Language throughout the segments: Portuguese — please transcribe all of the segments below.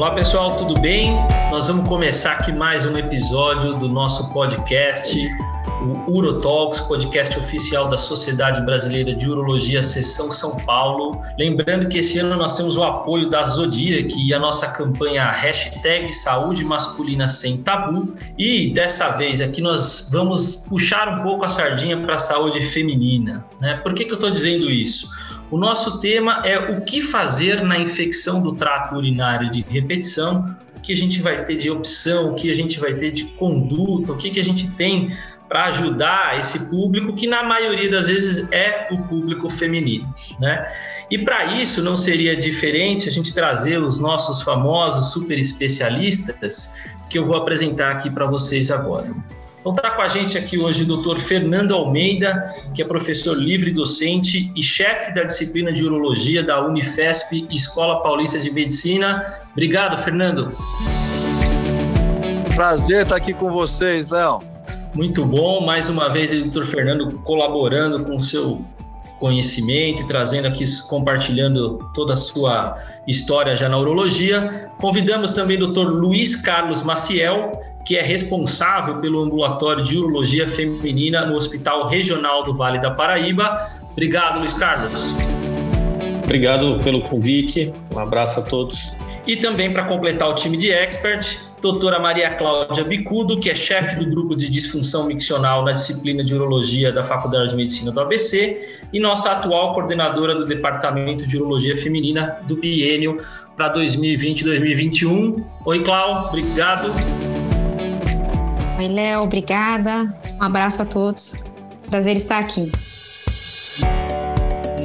Olá pessoal, tudo bem? Nós vamos começar aqui mais um episódio do nosso podcast, o Urotalks, podcast oficial da Sociedade Brasileira de Urologia, Seção São Paulo. Lembrando que esse ano nós temos o apoio da Zodiac e a nossa campanha hashtag Saúde Masculina Sem Tabu. E dessa vez aqui nós vamos puxar um pouco a sardinha para a saúde feminina. Né? Por que, que eu estou dizendo isso? O nosso tema é o que fazer na infecção do trato urinário de repetição, o que a gente vai ter de opção, o que a gente vai ter de conduta, o que, que a gente tem para ajudar esse público, que na maioria das vezes é o público feminino, né? E para isso não seria diferente a gente trazer os nossos famosos super especialistas que eu vou apresentar aqui para vocês agora. Então está com a gente aqui hoje o doutor Fernando Almeida, que é professor livre docente e chefe da disciplina de urologia da Unifesp Escola Paulista de Medicina. Obrigado, Fernando. Prazer estar aqui com vocês, Léo. Muito bom, mais uma vez o doutor Fernando colaborando com o seu conhecimento e trazendo aqui, compartilhando toda a sua história já na urologia. Convidamos também o doutor Luiz Carlos Maciel, que é responsável pelo ambulatório de urologia feminina no Hospital Regional do Vale da Paraíba. Obrigado, Luiz Carlos. Obrigado pelo convite. Um abraço a todos. E também para completar o time de expert, doutora Maria Cláudia Bicudo, que é chefe do grupo de disfunção miccional na disciplina de urologia da Faculdade de Medicina do ABC e nossa atual coordenadora do Departamento de Urologia Feminina do biênio para 2020-2021. Oi, Cláudia, obrigado. Oi, Léo, obrigada. Um abraço a todos. Prazer estar aqui.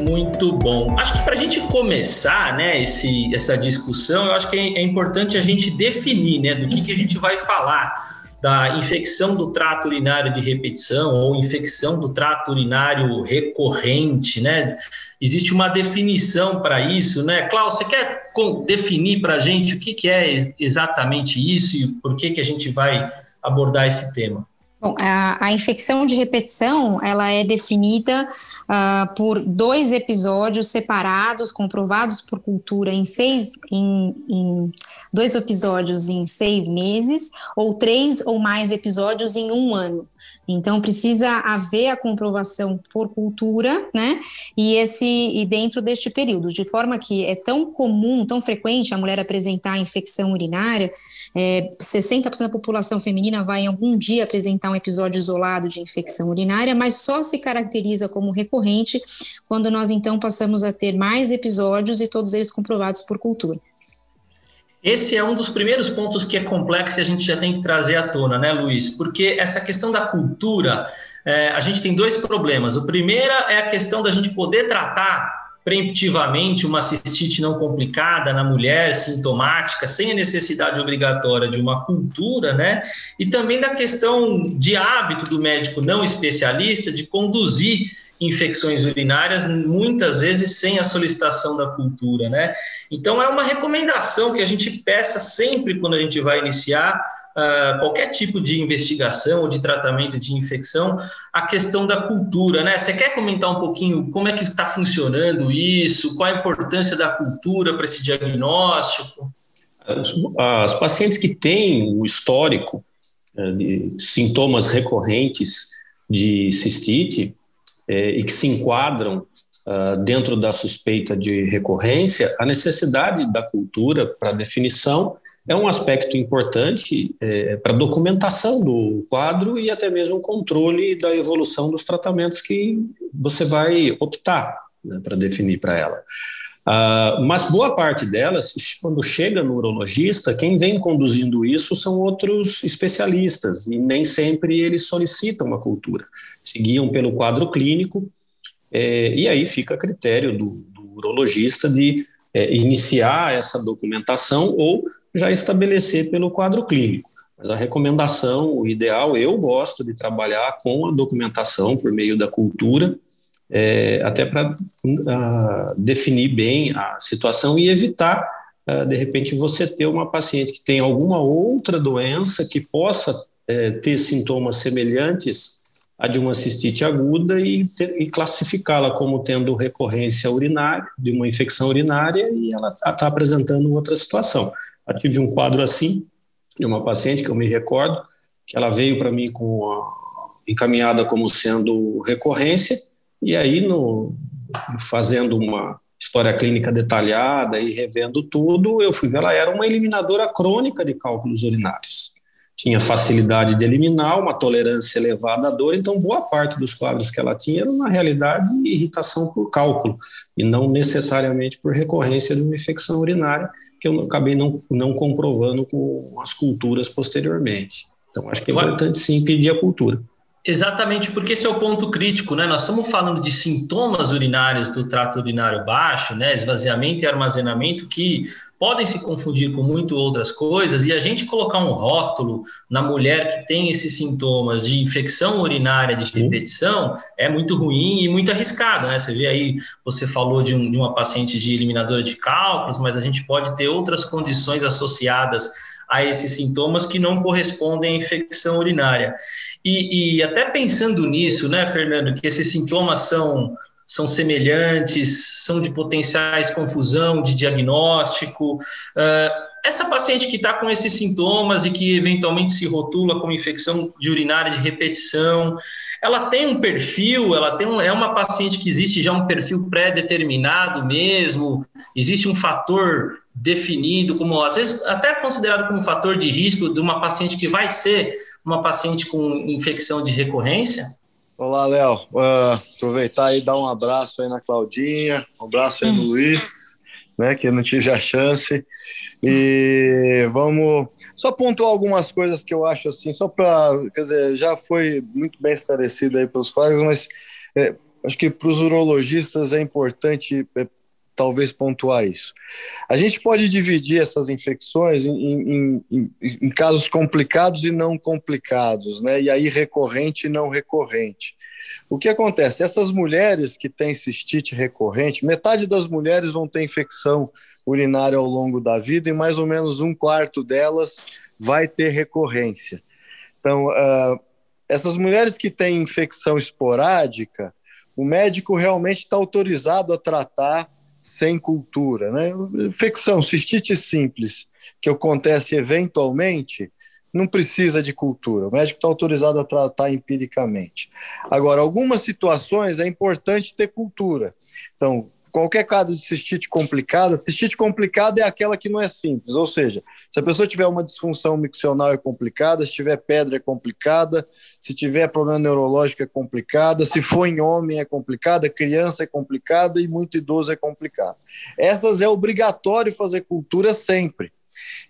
Muito bom. Acho que para a gente começar, né, esse, essa discussão, eu acho que é, é importante a gente definir, né, do que, que a gente vai falar da infecção do trato urinário de repetição ou infecção do trato urinário recorrente, né? Existe uma definição para isso, né? Klaus, você quer definir para a gente o que, que é exatamente isso e por que, que a gente vai abordar esse tema? Bom, a, a, infecção de repetição ela é definida uh, por dois episódios separados, comprovados por cultura em seis, em, em, dois episódios em seis meses, ou três ou mais episódios em um ano. Então precisa haver a comprovação por cultura, né? E esse e dentro deste período, de forma que é tão comum, tão frequente a mulher apresentar infecção urinária, é, 60% da população feminina vai em algum dia apresentar um episódio isolado de infecção urinária, mas só se caracteriza como recorrente quando nós então passamos a ter mais episódios e todos eles comprovados por cultura. Esse é um dos primeiros pontos que é complexo e a gente já tem que trazer à tona, né, Luiz? Porque essa questão da cultura, é, a gente tem dois problemas. O primeiro é a questão da gente poder tratar preemptivamente uma cistite não complicada na mulher, sintomática, sem a necessidade obrigatória de uma cultura, né? E também da questão de hábito do médico não especialista de conduzir infecções urinárias, muitas vezes sem a solicitação da cultura, né? Então é uma recomendação que a gente peça sempre quando a gente vai iniciar uh, qualquer tipo de investigação ou de tratamento de infecção, a questão da cultura, né? Você quer comentar um pouquinho como é que está funcionando isso? Qual a importância da cultura para esse diagnóstico? As pacientes que têm o histórico eh, de sintomas recorrentes de cistite, é, e que se enquadram uh, dentro da suspeita de recorrência, a necessidade da cultura para definição é um aspecto importante é, para documentação do quadro e até mesmo controle da evolução dos tratamentos que você vai optar né, para definir para ela. Uh, mas boa parte delas, quando chega no urologista, quem vem conduzindo isso são outros especialistas, e nem sempre eles solicitam uma cultura. Seguiam pelo quadro clínico, é, e aí fica a critério do, do urologista de é, iniciar essa documentação ou já estabelecer pelo quadro clínico. Mas a recomendação, o ideal, eu gosto de trabalhar com a documentação por meio da cultura, é, até para uh, definir bem a situação e evitar, uh, de repente, você ter uma paciente que tem alguma outra doença que possa uh, ter sintomas semelhantes à de uma cistite aguda e, e classificá-la como tendo recorrência urinária, de uma infecção urinária, e ela está tá apresentando outra situação. Eu tive um quadro assim, de uma paciente que eu me recordo, que ela veio para mim com a, encaminhada como sendo recorrência, e aí no, fazendo uma história clínica detalhada e revendo tudo, eu fui ver, ela era uma eliminadora crônica de cálculos urinários. Tinha facilidade de eliminar, uma tolerância elevada à dor, então boa parte dos quadros que ela tinha era, na realidade, irritação por cálculo, e não necessariamente por recorrência de uma infecção urinária, que eu acabei não, não comprovando com as culturas posteriormente. Então, acho que é importante sim pedir a cultura. Exatamente, porque esse é o ponto crítico, né? Nós estamos falando de sintomas urinários do trato urinário baixo, né? Esvaziamento e armazenamento que podem se confundir com muito outras coisas, e a gente colocar um rótulo na mulher que tem esses sintomas de infecção urinária de repetição é muito ruim e muito arriscado, né? Você vê aí, você falou de, um, de uma paciente de eliminadora de cálculos, mas a gente pode ter outras condições associadas a esses sintomas que não correspondem à infecção urinária. E, e, até pensando nisso, né, Fernando, que esses sintomas são, são semelhantes, são de potenciais confusão, de diagnóstico. Uh, essa paciente que está com esses sintomas e que eventualmente se rotula como infecção de urinária de repetição, ela tem um perfil, ela tem um, é uma paciente que existe já um perfil pré-determinado mesmo, existe um fator definido como, às vezes, até considerado como fator de risco de uma paciente que vai ser uma paciente com infecção de recorrência? Olá, Léo. Uh, aproveitar e dar um abraço aí na Claudinha, um abraço aí no hum. Luiz, né, que eu não tive a chance. E vamos só pontuar algumas coisas que eu acho assim, só para, quer dizer, já foi muito bem esclarecido aí pelos colegas, mas é, acho que para os urologistas é importante é, talvez pontuar isso. A gente pode dividir essas infecções em, em, em, em, casos complicados e não complicados, né? E aí recorrente e não recorrente. O que acontece? Essas mulheres que têm cistite recorrente, metade das mulheres vão ter infecção urinária ao longo da vida e mais ou menos um quarto delas vai ter recorrência. Então, uh, essas mulheres que têm infecção esporádica, o médico realmente está autorizado a tratar sem cultura. Né? Infecção, cistite simples, que acontece eventualmente, não precisa de cultura. O médico está autorizado a tratar empiricamente. Agora, algumas situações é importante ter cultura. Então, qualquer caso de cistite complicada, cistite complicada é aquela que não é simples, ou seja, se a pessoa tiver uma disfunção miccional é complicada, se tiver pedra é complicada, se tiver problema neurológico é complicada, se for em homem é complicada, criança é complicada e muito idoso é complicado. Essas é obrigatório fazer cultura sempre.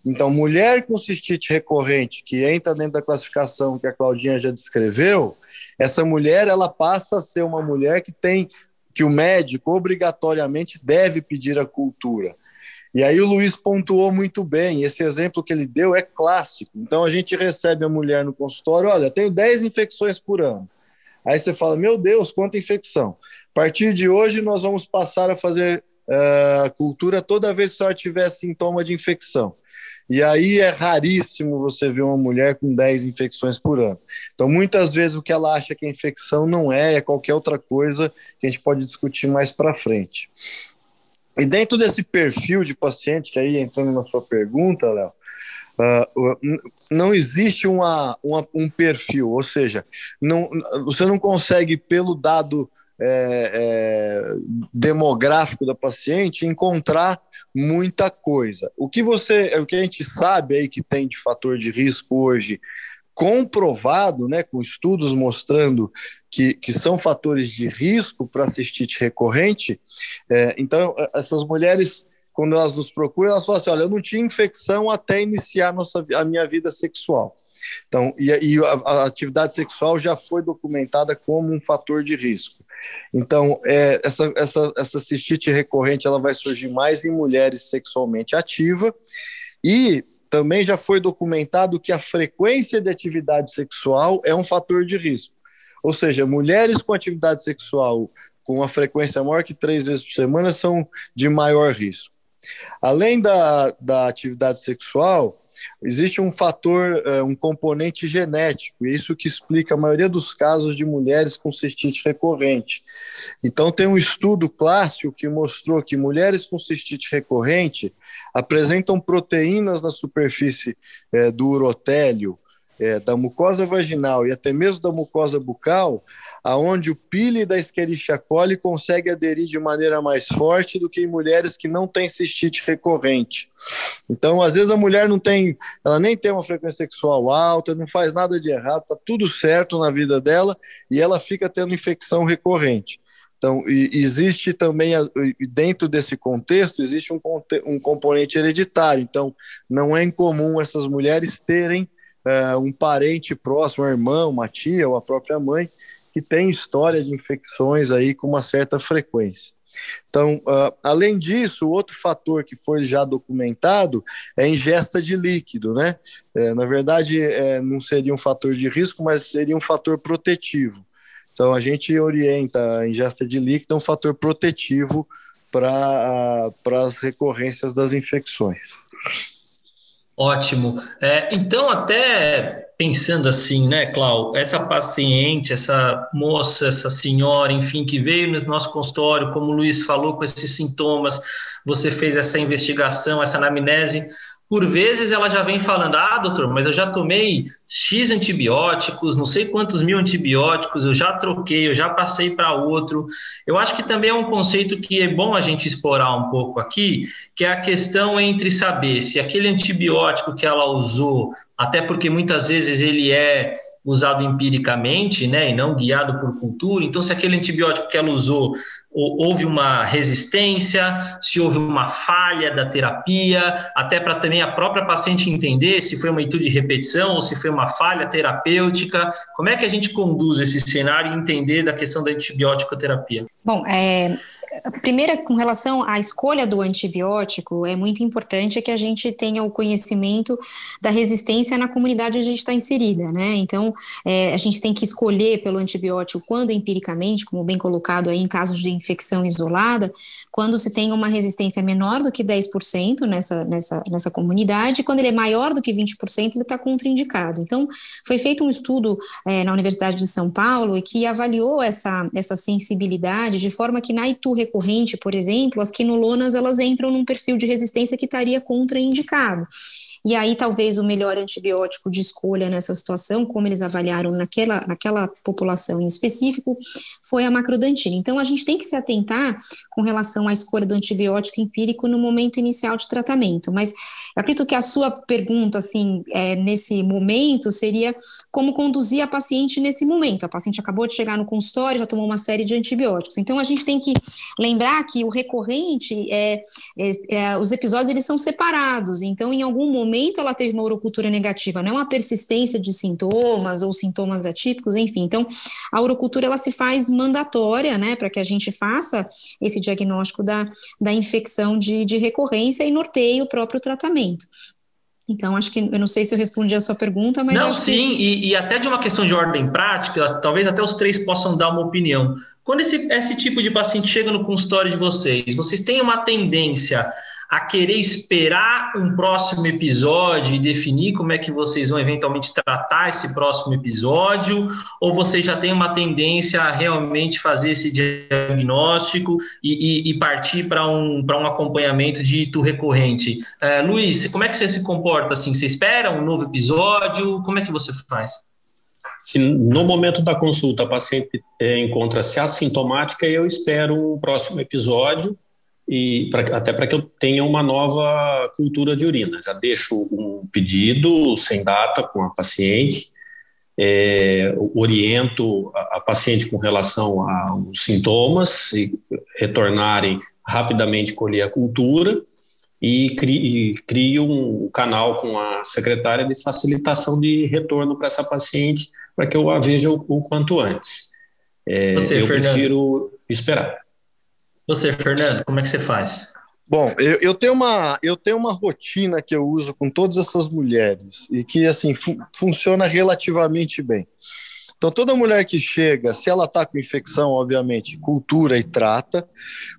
Então, mulher com cistite recorrente, que entra dentro da classificação que a Claudinha já descreveu, essa mulher ela passa a ser uma mulher que tem que o médico obrigatoriamente deve pedir a cultura. E aí o Luiz pontuou muito bem, esse exemplo que ele deu é clássico. Então a gente recebe a mulher no consultório, olha, tenho 10 infecções por ano. Aí você fala, meu Deus, quanta infecção. A partir de hoje nós vamos passar a fazer uh, cultura toda vez que a senhora tiver sintoma de infecção. E aí é raríssimo você ver uma mulher com 10 infecções por ano. Então, muitas vezes o que ela acha que é infecção não é, é qualquer outra coisa que a gente pode discutir mais para frente. E dentro desse perfil de paciente, que aí entrando na sua pergunta, Léo, uh, não existe uma, uma, um perfil, ou seja, não, você não consegue, pelo dado é, demográfico da paciente encontrar muita coisa. O que você, o que a gente sabe aí que tem de fator de risco hoje comprovado, né, com estudos mostrando que, que são fatores de risco para cistite recorrente. É, então, essas mulheres, quando elas nos procuram, elas falam assim: olha, eu não tinha infecção até iniciar nossa, a minha vida sexual. Então, e, e a, a, atividade sexual já foi documentada como um fator de risco. Então, é, essa, essa, essa cistite recorrente ela vai surgir mais em mulheres sexualmente ativas e também já foi documentado que a frequência de atividade sexual é um fator de risco. Ou seja, mulheres com atividade sexual com uma frequência maior que três vezes por semana são de maior risco. Além da, da atividade sexual, existe um fator, é, um componente genético, isso que explica a maioria dos casos de mulheres com cistite recorrente. Então, tem um estudo clássico que mostrou que mulheres com cistite recorrente apresentam proteínas na superfície é, do urotélio, é, da mucosa vaginal e até mesmo da mucosa bucal, aonde o pile da Escherichia coli consegue aderir de maneira mais forte do que em mulheres que não têm cistite recorrente. Então, às vezes a mulher não tem, ela nem tem uma frequência sexual alta, não faz nada de errado, tá tudo certo na vida dela e ela fica tendo infecção recorrente. Então, existe também, dentro desse contexto, existe um, um componente hereditário. Então, não é incomum essas mulheres terem uh, um parente próximo, um irmão, uma tia ou a própria mãe, que tem história de infecções aí com uma certa frequência. Então, uh, além disso, outro fator que foi já documentado é a ingesta de líquido, né? É, na verdade, é, não seria um fator de risco, mas seria um fator protetivo. Então, a gente orienta a ingesta de líquido é um fator protetivo para as recorrências das infecções. Ótimo. É, então, até pensando assim, né, Clau, essa paciente, essa moça, essa senhora, enfim, que veio no nosso consultório, como o Luiz falou, com esses sintomas, você fez essa investigação, essa anamnese, por vezes ela já vem falando: ah, doutor, mas eu já tomei X antibióticos, não sei quantos mil antibióticos, eu já troquei, eu já passei para outro. Eu acho que também é um conceito que é bom a gente explorar um pouco aqui, que é a questão entre saber se aquele antibiótico que ela usou, até porque muitas vezes ele é usado empiricamente, né, e não guiado por cultura. Então, se aquele antibiótico que ela usou houve uma resistência, se houve uma falha da terapia, até para também a própria paciente entender se foi uma atitude de repetição ou se foi uma falha terapêutica. Como é que a gente conduz esse cenário e entender da questão da antibiótico terapia? Bom, é, Primeira, com relação à escolha do antibiótico, é muito importante que a gente tenha o conhecimento da resistência na comunidade onde a gente está inserida, né? Então, é, a gente tem que escolher pelo antibiótico quando empiricamente, como bem colocado aí em casos de infecção isolada, quando se tem uma resistência menor do que 10% nessa, nessa, nessa comunidade, quando ele é maior do que 20%, ele está contraindicado. Então, foi feito um estudo é, na Universidade de São Paulo que avaliou essa, essa sensibilidade de forma que na Itu recorrente, por exemplo, as quinolonas elas entram num perfil de resistência que estaria contraindicado. E aí, talvez o melhor antibiótico de escolha nessa situação, como eles avaliaram naquela, naquela população em específico, foi a macrodantina. Então, a gente tem que se atentar com relação à escolha do antibiótico empírico no momento inicial de tratamento. Mas acredito que a sua pergunta, assim, é, nesse momento, seria como conduzir a paciente nesse momento. A paciente acabou de chegar no consultório, já tomou uma série de antibióticos. Então, a gente tem que lembrar que o recorrente, é, é, é os episódios, eles são separados. Então, em algum momento, ela teve uma urocultura negativa, não é uma persistência de sintomas ou sintomas atípicos, enfim. Então, a urocultura ela se faz mandatória, né, para que a gente faça esse diagnóstico da, da infecção de, de recorrência e norteie o próprio tratamento. Então, acho que eu não sei se eu respondi a sua pergunta, mas. Não, sim, que... e, e, até de uma questão de ordem prática, talvez até os três possam dar uma opinião. Quando esse, esse tipo de paciente chega no consultório de vocês, vocês têm uma tendência a querer esperar um próximo episódio e definir como é que vocês vão eventualmente tratar esse próximo episódio, ou vocês já têm uma tendência a realmente fazer esse diagnóstico e, e, e partir para um, um acompanhamento dito recorrente? É, Luiz, como é que você se comporta assim? Você espera um novo episódio? Como é que você faz? Se no momento da consulta a paciente é, encontra-se assintomática, eu espero o próximo episódio e pra, até para que eu tenha uma nova cultura de urina. Já deixo um pedido sem data com a paciente, é, oriento a, a, paciente com relação aos sintomas, e retornarem rapidamente colher a cultura e crio, crio um canal com a secretária de facilitação de retorno para essa paciente para que eu a veja o, o quanto antes. É, Você, eu Fernando. prefiro esperar. Você, Fernando, como é que você faz? Bom, eu, eu, tenho uma, eu tenho uma rotina que eu uso com todas essas mulheres e que assim fu funciona relativamente bem. Então, toda mulher que chega, se ela está com infecção, obviamente, cultura e trata,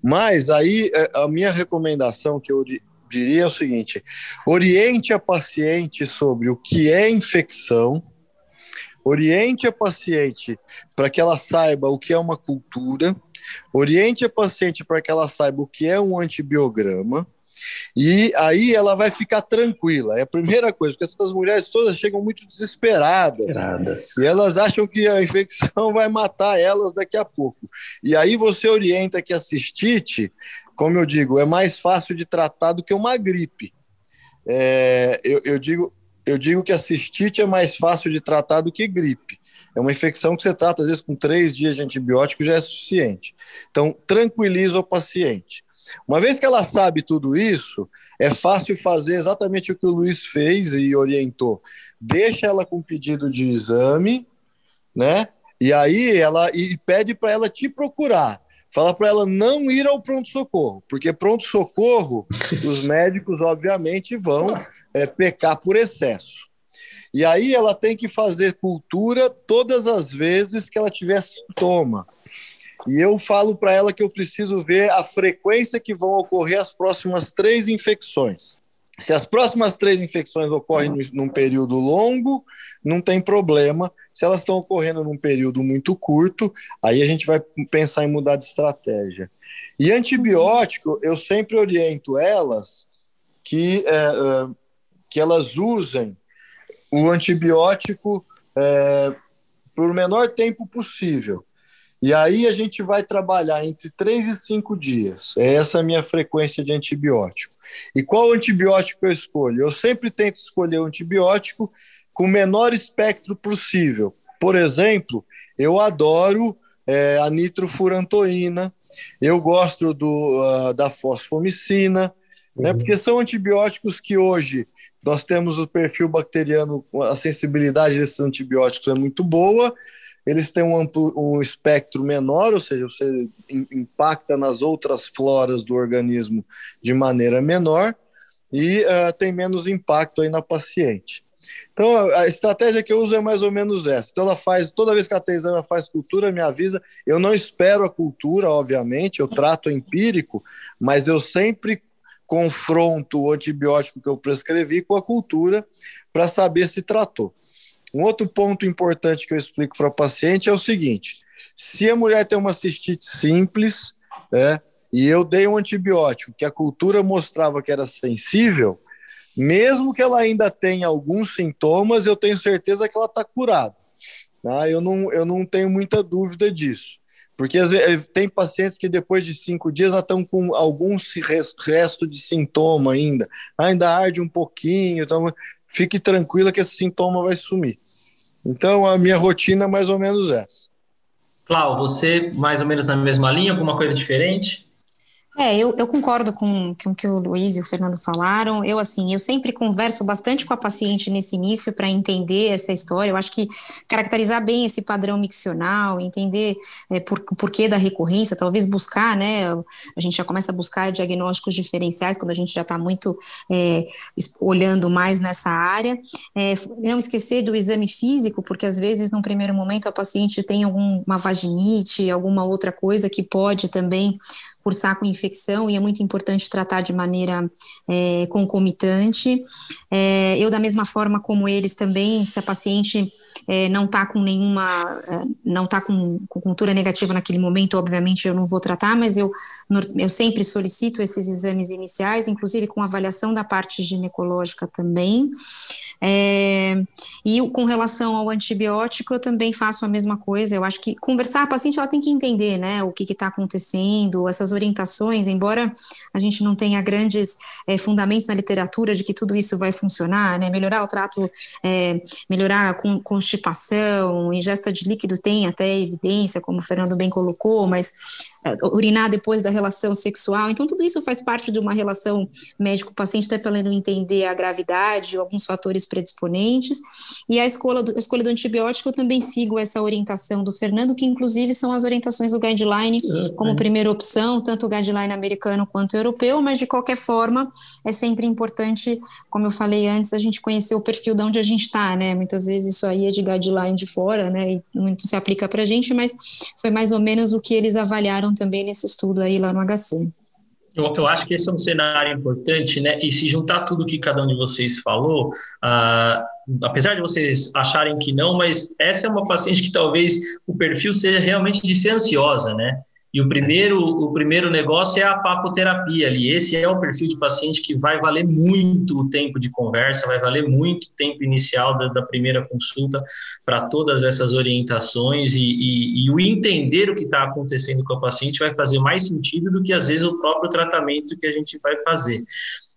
mas aí é, a minha recomendação que eu diria é o seguinte: oriente a paciente sobre o que é infecção, oriente a paciente para que ela saiba o que é uma cultura, oriente a paciente para que ela saiba o que é um antibiograma, e aí ela vai ficar tranquila. É a primeira coisa, porque essas mulheres todas chegam muito desesperadas. E elas acham que a infecção vai matar elas daqui a pouco. E aí você orienta que a cistite, como eu digo, é mais fácil de tratar do que uma gripe. É, eu, eu, digo, eu digo que a cistite é mais fácil de tratar do que gripe. É uma infecção que você trata, às vezes, com três dias de antibiótico já é suficiente. Então, tranquiliza o paciente. Uma vez que ela sabe tudo isso, é fácil fazer exatamente o que o Luiz fez e orientou. Deixa ela com pedido de exame, né? E aí ela e pede para ela te procurar. Fala para ela não ir ao pronto-socorro, porque pronto-socorro, os médicos, obviamente, vão é, pecar por excesso. E aí ela tem que fazer cultura todas as vezes que ela tiver sintoma. E eu falo para ela que eu preciso ver a frequência que vão ocorrer as próximas três infecções. Se as próximas três infecções ocorrem num período longo, não tem problema. Se elas estão ocorrendo num período muito curto, aí a gente vai pensar em mudar de estratégia. E antibiótico, eu sempre oriento elas que, é, é, que elas usem o antibiótico é, por o menor tempo possível. E aí a gente vai trabalhar entre 3 e 5 dias. É essa a minha frequência de antibiótico. E qual antibiótico eu escolho? Eu sempre tento escolher o um antibiótico com o menor espectro possível. Por exemplo, eu adoro é, a nitrofurantoína, eu gosto do, uh, da fosfomicina, né, uhum. né, porque são antibióticos que hoje nós temos o perfil bacteriano, a sensibilidade desses antibióticos é muito boa, eles têm um, amplo, um espectro menor, ou seja, você impacta nas outras floras do organismo de maneira menor e uh, tem menos impacto aí na paciente. Então, a estratégia que eu uso é mais ou menos essa. Então, ela faz, toda vez que a ela faz cultura, minha vida, eu não espero a cultura, obviamente, eu trato empírico, mas eu sempre confronto o antibiótico que eu prescrevi com a cultura para saber se tratou. Um outro ponto importante que eu explico para o paciente é o seguinte: se a mulher tem uma cistite simples, né, e eu dei um antibiótico que a cultura mostrava que era sensível, mesmo que ela ainda tenha alguns sintomas, eu tenho certeza que ela está curada. Tá? Eu, não, eu não tenho muita dúvida disso. Porque vezes, tem pacientes que depois de cinco dias já estão com algum resto de sintoma ainda. Ainda arde um pouquinho, então fique tranquila que esse sintoma vai sumir. Então, a minha rotina é mais ou menos essa. Clau, você mais ou menos na mesma linha, alguma coisa diferente? É, eu, eu concordo com, com o que o Luiz e o Fernando falaram. Eu, assim, eu sempre converso bastante com a paciente nesse início para entender essa história. Eu acho que caracterizar bem esse padrão miccional, entender é, por, por que da recorrência, talvez buscar, né? A gente já começa a buscar diagnósticos diferenciais quando a gente já está muito é, olhando mais nessa área. É, não esquecer do exame físico, porque às vezes, num primeiro momento, a paciente tem alguma vaginite, alguma outra coisa que pode também cursar com infecção e é muito importante tratar de maneira é, concomitante. É, eu, da mesma forma como eles também, se a paciente é, não está com nenhuma, é, não está com, com, cultura negativa naquele momento, obviamente eu não vou tratar, mas eu, eu sempre solicito esses exames iniciais, inclusive com avaliação da parte ginecológica também. É, e com relação ao antibiótico, eu também faço a mesma coisa. Eu acho que conversar, a paciente ela tem que entender né, o que está acontecendo, essas orientações, embora a gente não tenha grandes é, fundamentos na literatura de que tudo isso vai funcionar, né, melhorar o trato, é, melhorar a constipação, ingesta de líquido tem até evidência, como o Fernando bem colocou, mas urinar depois da relação sexual. Então, tudo isso faz parte de uma relação médico-paciente, até para entender a gravidade, alguns fatores predisponentes. E a escolha, do, a escolha do antibiótico, eu também sigo essa orientação do Fernando, que inclusive são as orientações do guideline como primeira opção, tanto o guideline americano quanto europeu, mas de qualquer forma, é sempre importante, como eu falei antes, a gente conhecer o perfil de onde a gente está, né? Muitas vezes isso aí é de guideline de fora, né? E muito se aplica para a gente, mas foi mais ou menos o que eles avaliaram também nesse estudo aí lá no HC. Eu, eu, acho que esse é um cenário importante, né? E se juntar tudo que cada um de vocês falou, uh, apesar de vocês acharem que não, mas essa é uma paciente que talvez o perfil seja realmente de ser ansiosa, né? E o primeiro, o primeiro negócio é a papoterapia ali. Esse é o perfil de paciente que vai valer muito o tempo de conversa, vai valer muito o tempo inicial da, da primeira consulta para todas essas orientações e, e, e o entender o que está acontecendo com a paciente vai fazer mais sentido do que às vezes o próprio tratamento que a gente vai fazer.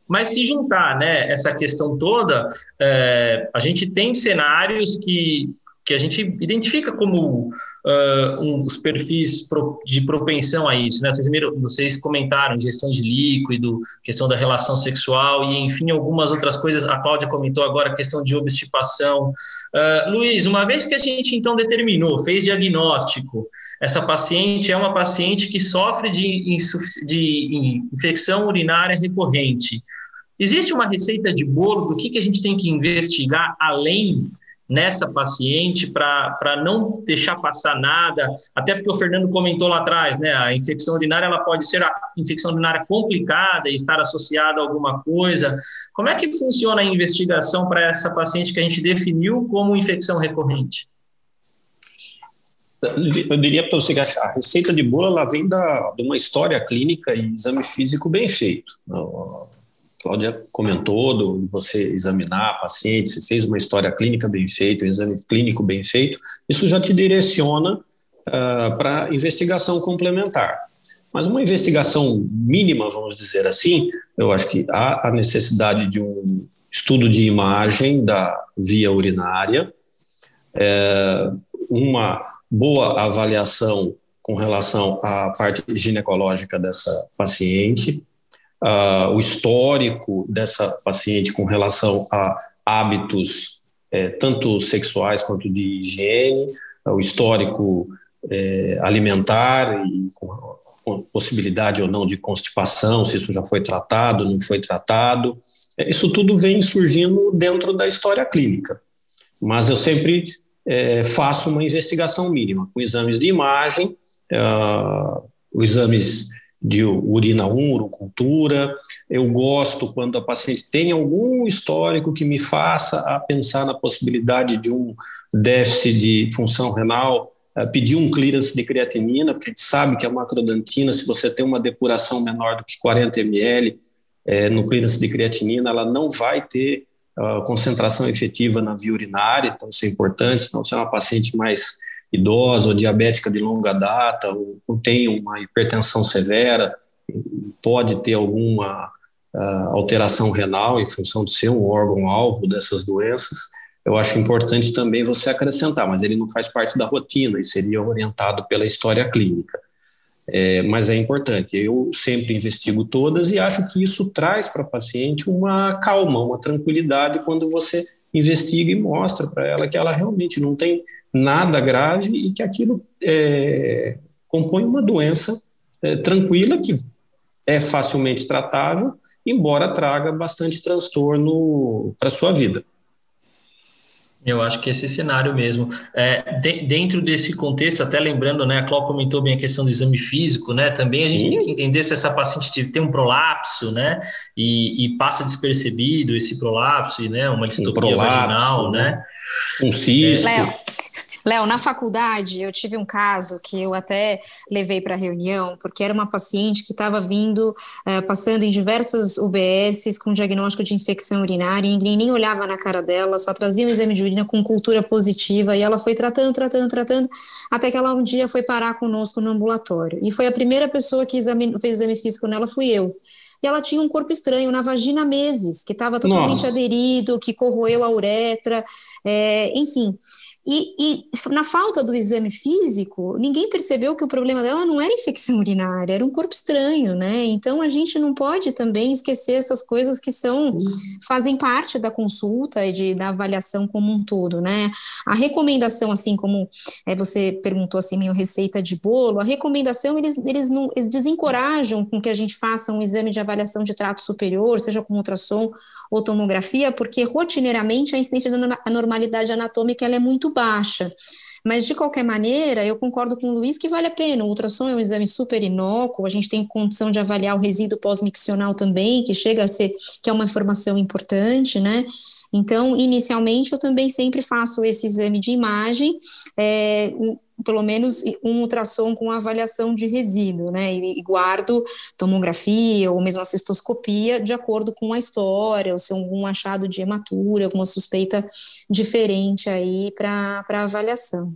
Mas se juntar, né, essa questão toda, é, a gente tem cenários que que a gente identifica como uh, um, os perfis pro, de propensão a isso. Né? Vocês, vocês comentaram gestão de líquido, questão da relação sexual e, enfim, algumas outras coisas. A Cláudia comentou agora a questão de obstipação. Uh, Luiz, uma vez que a gente, então, determinou, fez diagnóstico, essa paciente é uma paciente que sofre de, de infecção urinária recorrente. Existe uma receita de bolo do que, que a gente tem que investigar além nessa paciente para não deixar passar nada, até porque o Fernando comentou lá atrás, né, a infecção urinária ela pode ser a infecção urinária complicada e estar associada a alguma coisa. Como é que funciona a investigação para essa paciente que a gente definiu como infecção recorrente? Eu diria para você que a receita de bolo ela vem da, de uma história clínica e exame físico bem feito. Cláudia comentou do você examinar paciente, você fez uma história clínica bem feita, um exame clínico bem feito, isso já te direciona uh, para investigação complementar. Mas uma investigação mínima, vamos dizer assim, eu acho que há a necessidade de um estudo de imagem da via urinária, é, uma boa avaliação com relação à parte ginecológica dessa paciente, uh, o histórico dessa paciente com relação a hábitos é, tanto sexuais quanto de higiene, uh, o histórico é, alimentar e com, com possibilidade ou não de constipação, se isso já foi tratado, não foi tratado. É, isso tudo vem surgindo dentro da história clínica. Mas eu sempre é, faço uma investigação mínima, com exames de imagem, uh, exames de urina 1, urocultura. Eu gosto quando a paciente tem algum histórico que me faça a pensar na possibilidade de um déficit de função renal, eh, pedir um clearance de creatinina, porque a gente sabe que a macrodantina, se você tem uma depuração menor do que 40 ml é, no clearance de creatinina, ela não vai ter uh, concentração efetiva na via urinária, então isso é importante, senão você é uma paciente mais idosa ou diabética de longa data, ou, tem uma hipertensão severa, pode ter alguma uh, alteração renal em função de ser um órgão-alvo dessas doenças, eu acho importante também você acrescentar, mas ele não faz parte da rotina e seria orientado pela história clínica. É, mas é importante. Eu sempre investigo todas e acho que isso traz para a paciente uma calma, uma tranquilidade quando você investiga e mostra para ela que ela realmente não tem nada grave e que aquilo é, compõe uma doença é, tranquila que é facilmente tratável, embora traga bastante transtorno para a sua vida. Eu acho que esse cenário mesmo. É, de, dentro desse contexto, até lembrando, né, a Cláudia comentou bem a questão do exame físico, né? Também a gente Sim. tem que entender se essa paciente tem um prolapso, né? E, e passa despercebido esse prolapso, né? Uma distopia um prolapso, vaginal, né? Um cisto. Léo, Léo, na faculdade eu tive um caso que eu até levei para a reunião, porque era uma paciente que estava vindo, uh, passando em diversos UBSs com diagnóstico de infecção urinária, e ninguém nem olhava na cara dela, só trazia um exame de urina com cultura positiva, e ela foi tratando, tratando, tratando, até que ela um dia foi parar conosco no ambulatório. E foi a primeira pessoa que exame, fez exame físico nela, fui eu e ela tinha um corpo estranho na vagina há meses, que estava totalmente Nossa. aderido, que corroeu a uretra, é, enfim. E, e, na falta do exame físico, ninguém percebeu que o problema dela não era infecção urinária, era um corpo estranho, né? Então a gente não pode também esquecer essas coisas que são fazem parte da consulta e de, da avaliação como um todo, né? A recomendação, assim como é, você perguntou assim, minha receita de bolo, a recomendação eles, eles, não, eles desencorajam com que a gente faça um exame de avaliação de trato superior, seja com ultrassom ou tomografia, porque rotineiramente a incidência da anormalidade anatômica ela é muito baixa. Mas, de qualquer maneira, eu concordo com o Luiz que vale a pena. O ultrassom é um exame super inócuo, a gente tem condição de avaliar o resíduo pós-miccional também, que chega a ser, que é uma informação importante, né? Então, inicialmente, eu também sempre faço esse exame de imagem, é, pelo menos um ultrassom com avaliação de resíduo, né? E, guardo tomografia ou mesmo a cistoscopia de acordo com a história, ou se algum achado de hematura, alguma suspeita diferente aí para avaliação.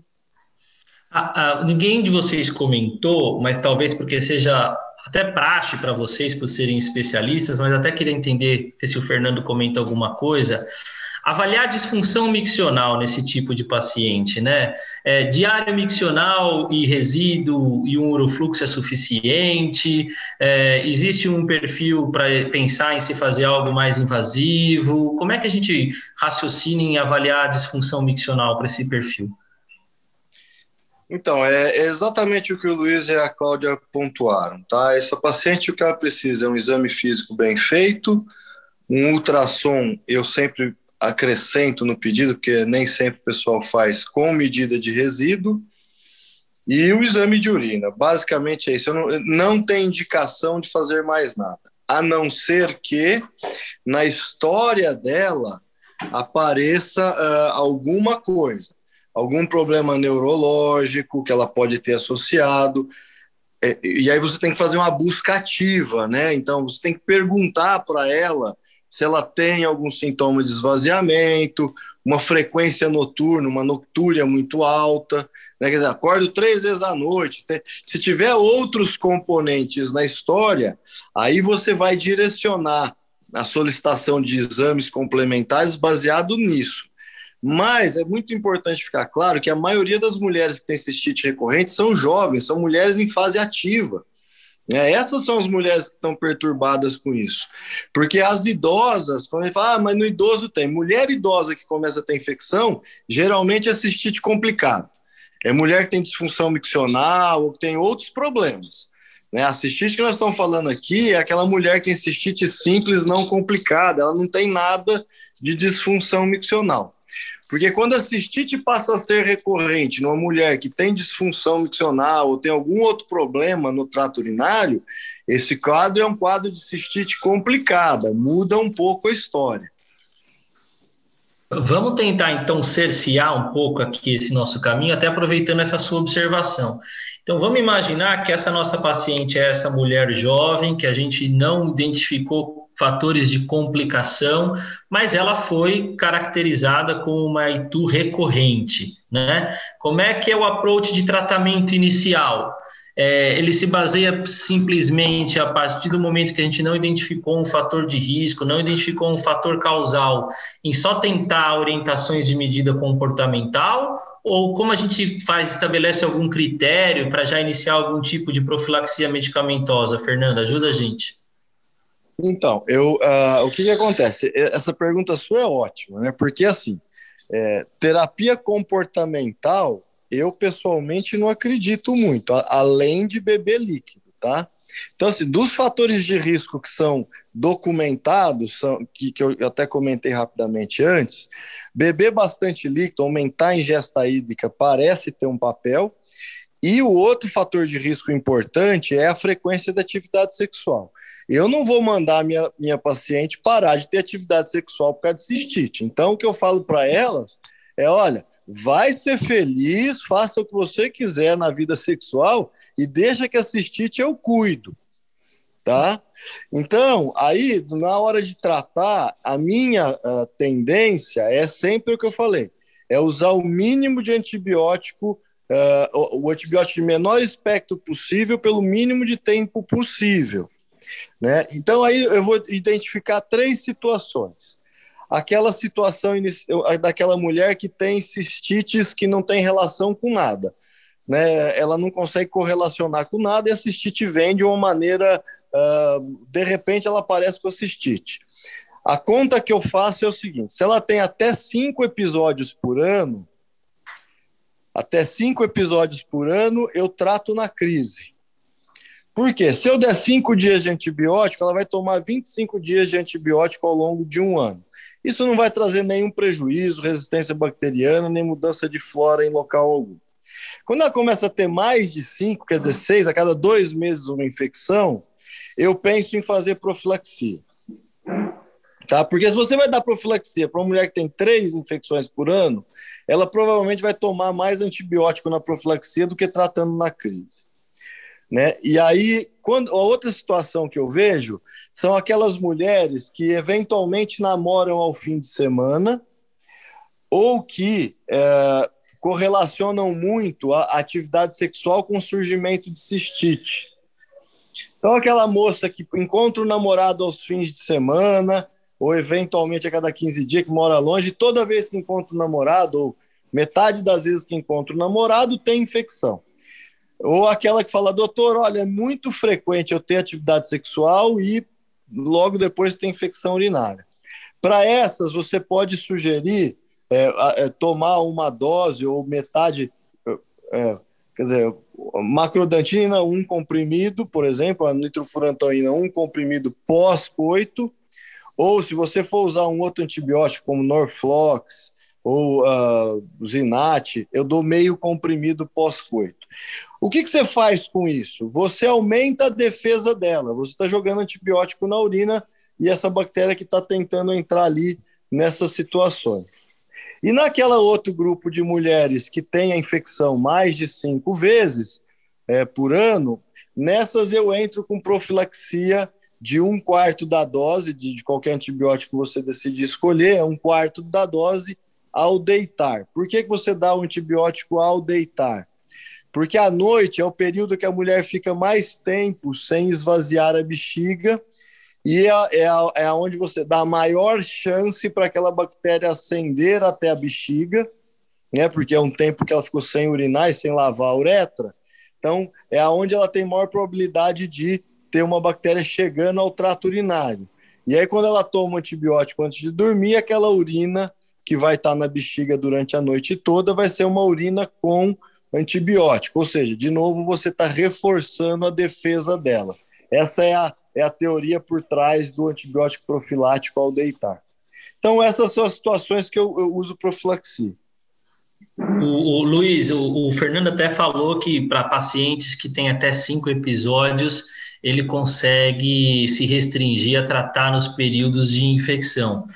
Ah, ah, ninguém de vocês comentou, mas talvez porque seja até praxe para vocês por serem especialistas, mas até queria entender se o Fernando comenta alguma coisa avaliar disfunção miccional nesse tipo de paciente, né? É, diário miccional e resíduo e um urofluxo é suficiente? É, existe um perfil para pensar em se fazer algo mais invasivo? Como é que a gente raciocina em avaliar a disfunção miccional para esse perfil? Então, é exatamente o que o Luiz e a Cláudia pontuaram, tá? Essa paciente, o que ela precisa é um exame físico bem feito, um ultrassom, eu sempre acrescento no pedido, porque nem sempre o pessoal faz com medida de resíduo, e o exame de urina. Basicamente é isso. Não, não tem indicação de fazer mais nada, a não ser que na história dela apareça uh, alguma coisa, algum problema neurológico que ela pode ter associado. É, e aí você tem que fazer uma busca ativa, né? Então você tem que perguntar para ela se ela tem algum sintoma de esvaziamento, uma frequência noturna, uma noctúria muito alta, né? quer dizer, acordo três vezes à noite. Se tiver outros componentes na história, aí você vai direcionar a solicitação de exames complementares baseado nisso. Mas é muito importante ficar claro que a maioria das mulheres que têm cistite recorrente são jovens, são mulheres em fase ativa. É, essas são as mulheres que estão perturbadas com isso. Porque as idosas, quando gente fala, ah, mas no idoso tem. Mulher idosa que começa a ter infecção, geralmente é cistite complicado. É mulher que tem disfunção miccional ou que tem outros problemas. Né? A cistite que nós estamos falando aqui é aquela mulher que tem cistite simples, não complicada, ela não tem nada de disfunção miccional. Porque quando a cistite passa a ser recorrente numa mulher que tem disfunção miccional ou tem algum outro problema no trato urinário, esse quadro é um quadro de cistite complicada, muda um pouco a história. Vamos tentar então cercear um pouco aqui esse nosso caminho, até aproveitando essa sua observação. Então vamos imaginar que essa nossa paciente é essa mulher jovem que a gente não identificou fatores de complicação, mas ela foi caracterizada como uma ITU recorrente, né? Como é que é o approach de tratamento inicial? É, ele se baseia simplesmente a partir do momento que a gente não identificou um fator de risco, não identificou um fator causal, em só tentar orientações de medida comportamental, ou como a gente faz, estabelece algum critério para já iniciar algum tipo de profilaxia medicamentosa? Fernanda, ajuda a gente. Então, eu, uh, o que, que acontece? Essa pergunta sua é ótima, né? Porque assim, é, terapia comportamental, eu pessoalmente não acredito muito, a, além de beber líquido, tá? Então, assim, dos fatores de risco que são documentados, são, que, que eu até comentei rapidamente antes, beber bastante líquido, aumentar a ingesta hídrica parece ter um papel, e o outro fator de risco importante é a frequência da atividade sexual. Eu não vou mandar minha, minha paciente parar de ter atividade sexual por causa de cistite. Então, o que eu falo para elas é: olha, vai ser feliz, faça o que você quiser na vida sexual e deixa que a cistite eu cuido. Tá? Então, aí, na hora de tratar, a minha uh, tendência é sempre o que eu falei: é usar o mínimo de antibiótico, uh, o, o antibiótico de menor espectro possível, pelo mínimo de tempo possível. Né? Então, aí eu vou identificar três situações. Aquela situação daquela mulher que tem cistites que não tem relação com nada. Né? Ela não consegue correlacionar com nada e a cistite vem de uma maneira. Uh, de repente, ela aparece com a cistite. A conta que eu faço é o seguinte: se ela tem até cinco episódios por ano, até cinco episódios por ano, eu trato na crise. Por quê? Se eu der cinco dias de antibiótico, ela vai tomar 25 dias de antibiótico ao longo de um ano. isso não vai trazer nenhum prejuízo, resistência bacteriana, nem mudança de flora em local algum. Quando ela começa a ter mais de cinco, quer dizer, seis a cada dois meses uma infecção, eu penso em fazer profilaxia. Tá? Porque se você vai dar profilaxia para uma mulher que tem três infecções por ano, ela provavelmente vai tomar mais antibiótico na profilaxia do que tratando na crise. Né? E aí, quando, a outra situação que eu vejo são aquelas mulheres que eventualmente namoram ao fim de semana ou que é, correlacionam muito a atividade sexual com o surgimento de cistite. Então, aquela moça que encontra o namorado aos fins de semana, ou eventualmente a cada 15 dias que mora longe, toda vez que encontra o namorado, ou metade das vezes que encontra o namorado, tem infecção. Ou aquela que fala, doutor, olha, é muito frequente eu ter atividade sexual e logo depois tem infecção urinária. Para essas, você pode sugerir é, é, tomar uma dose ou metade, é, quer dizer, macrodantina, um comprimido, por exemplo, a nitrofurantoína, um comprimido pós-coito, ou se você for usar um outro antibiótico como Norflox ou uh, Zinat, eu dou meio comprimido pós-coito. O que, que você faz com isso? Você aumenta a defesa dela, você está jogando antibiótico na urina e essa bactéria que está tentando entrar ali nessas situações. E naquela outro grupo de mulheres que tem a infecção mais de cinco vezes é, por ano, nessas eu entro com profilaxia de um quarto da dose de, de qualquer antibiótico que você decidir escolher, é um quarto da dose ao deitar. Por que, que você dá o antibiótico ao deitar? Porque à noite é o período que a mulher fica mais tempo sem esvaziar a bexiga e é, é, é onde você dá a maior chance para aquela bactéria ascender até a bexiga, né? Porque é um tempo que ela ficou sem urinar e sem lavar a uretra. Então, é aonde ela tem maior probabilidade de ter uma bactéria chegando ao trato urinário. E aí, quando ela toma um antibiótico antes de dormir, aquela urina que vai estar na bexiga durante a noite toda vai ser uma urina com antibiótico. Ou seja, de novo, você está reforçando a defesa dela. Essa é a, é a teoria por trás do antibiótico profilático ao deitar. Então, essas são as situações que eu, eu uso profilaxia. O, o Luiz, o, o, Fernando até falou que para pacientes que têm até cinco episódios, ele consegue se restringir a tratar nos períodos de infecção.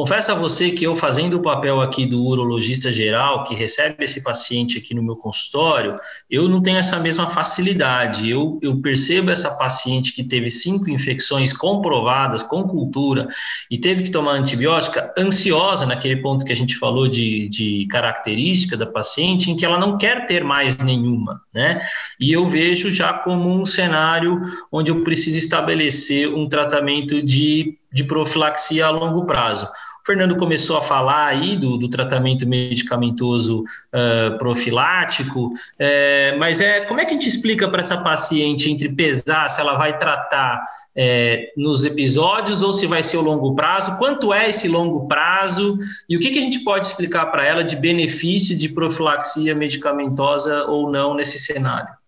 Confesso a você que eu, fazendo o papel aqui do urologista geral, que recebe esse paciente aqui no meu consultório, eu não tenho essa mesma facilidade. Eu, eu percebo essa paciente que teve cinco infecções comprovadas com cultura e teve que tomar antibiótica, ansiosa, naquele ponto que a gente falou de, de característica da paciente, em que ela não quer ter mais nenhuma, né? E eu vejo já como um cenário onde eu preciso estabelecer um tratamento de de profilaxia a longo prazo. O Fernando começou a falar aí do, do tratamento medicamentoso uh, profilático, é, mas é como é que a gente explica para essa paciente entre pesar se ela vai tratar é, nos episódios ou se vai ser o longo prazo? Quanto é esse longo prazo? E o que, que a gente pode explicar para ela de benefício de profilaxia medicamentosa ou não nesse cenário?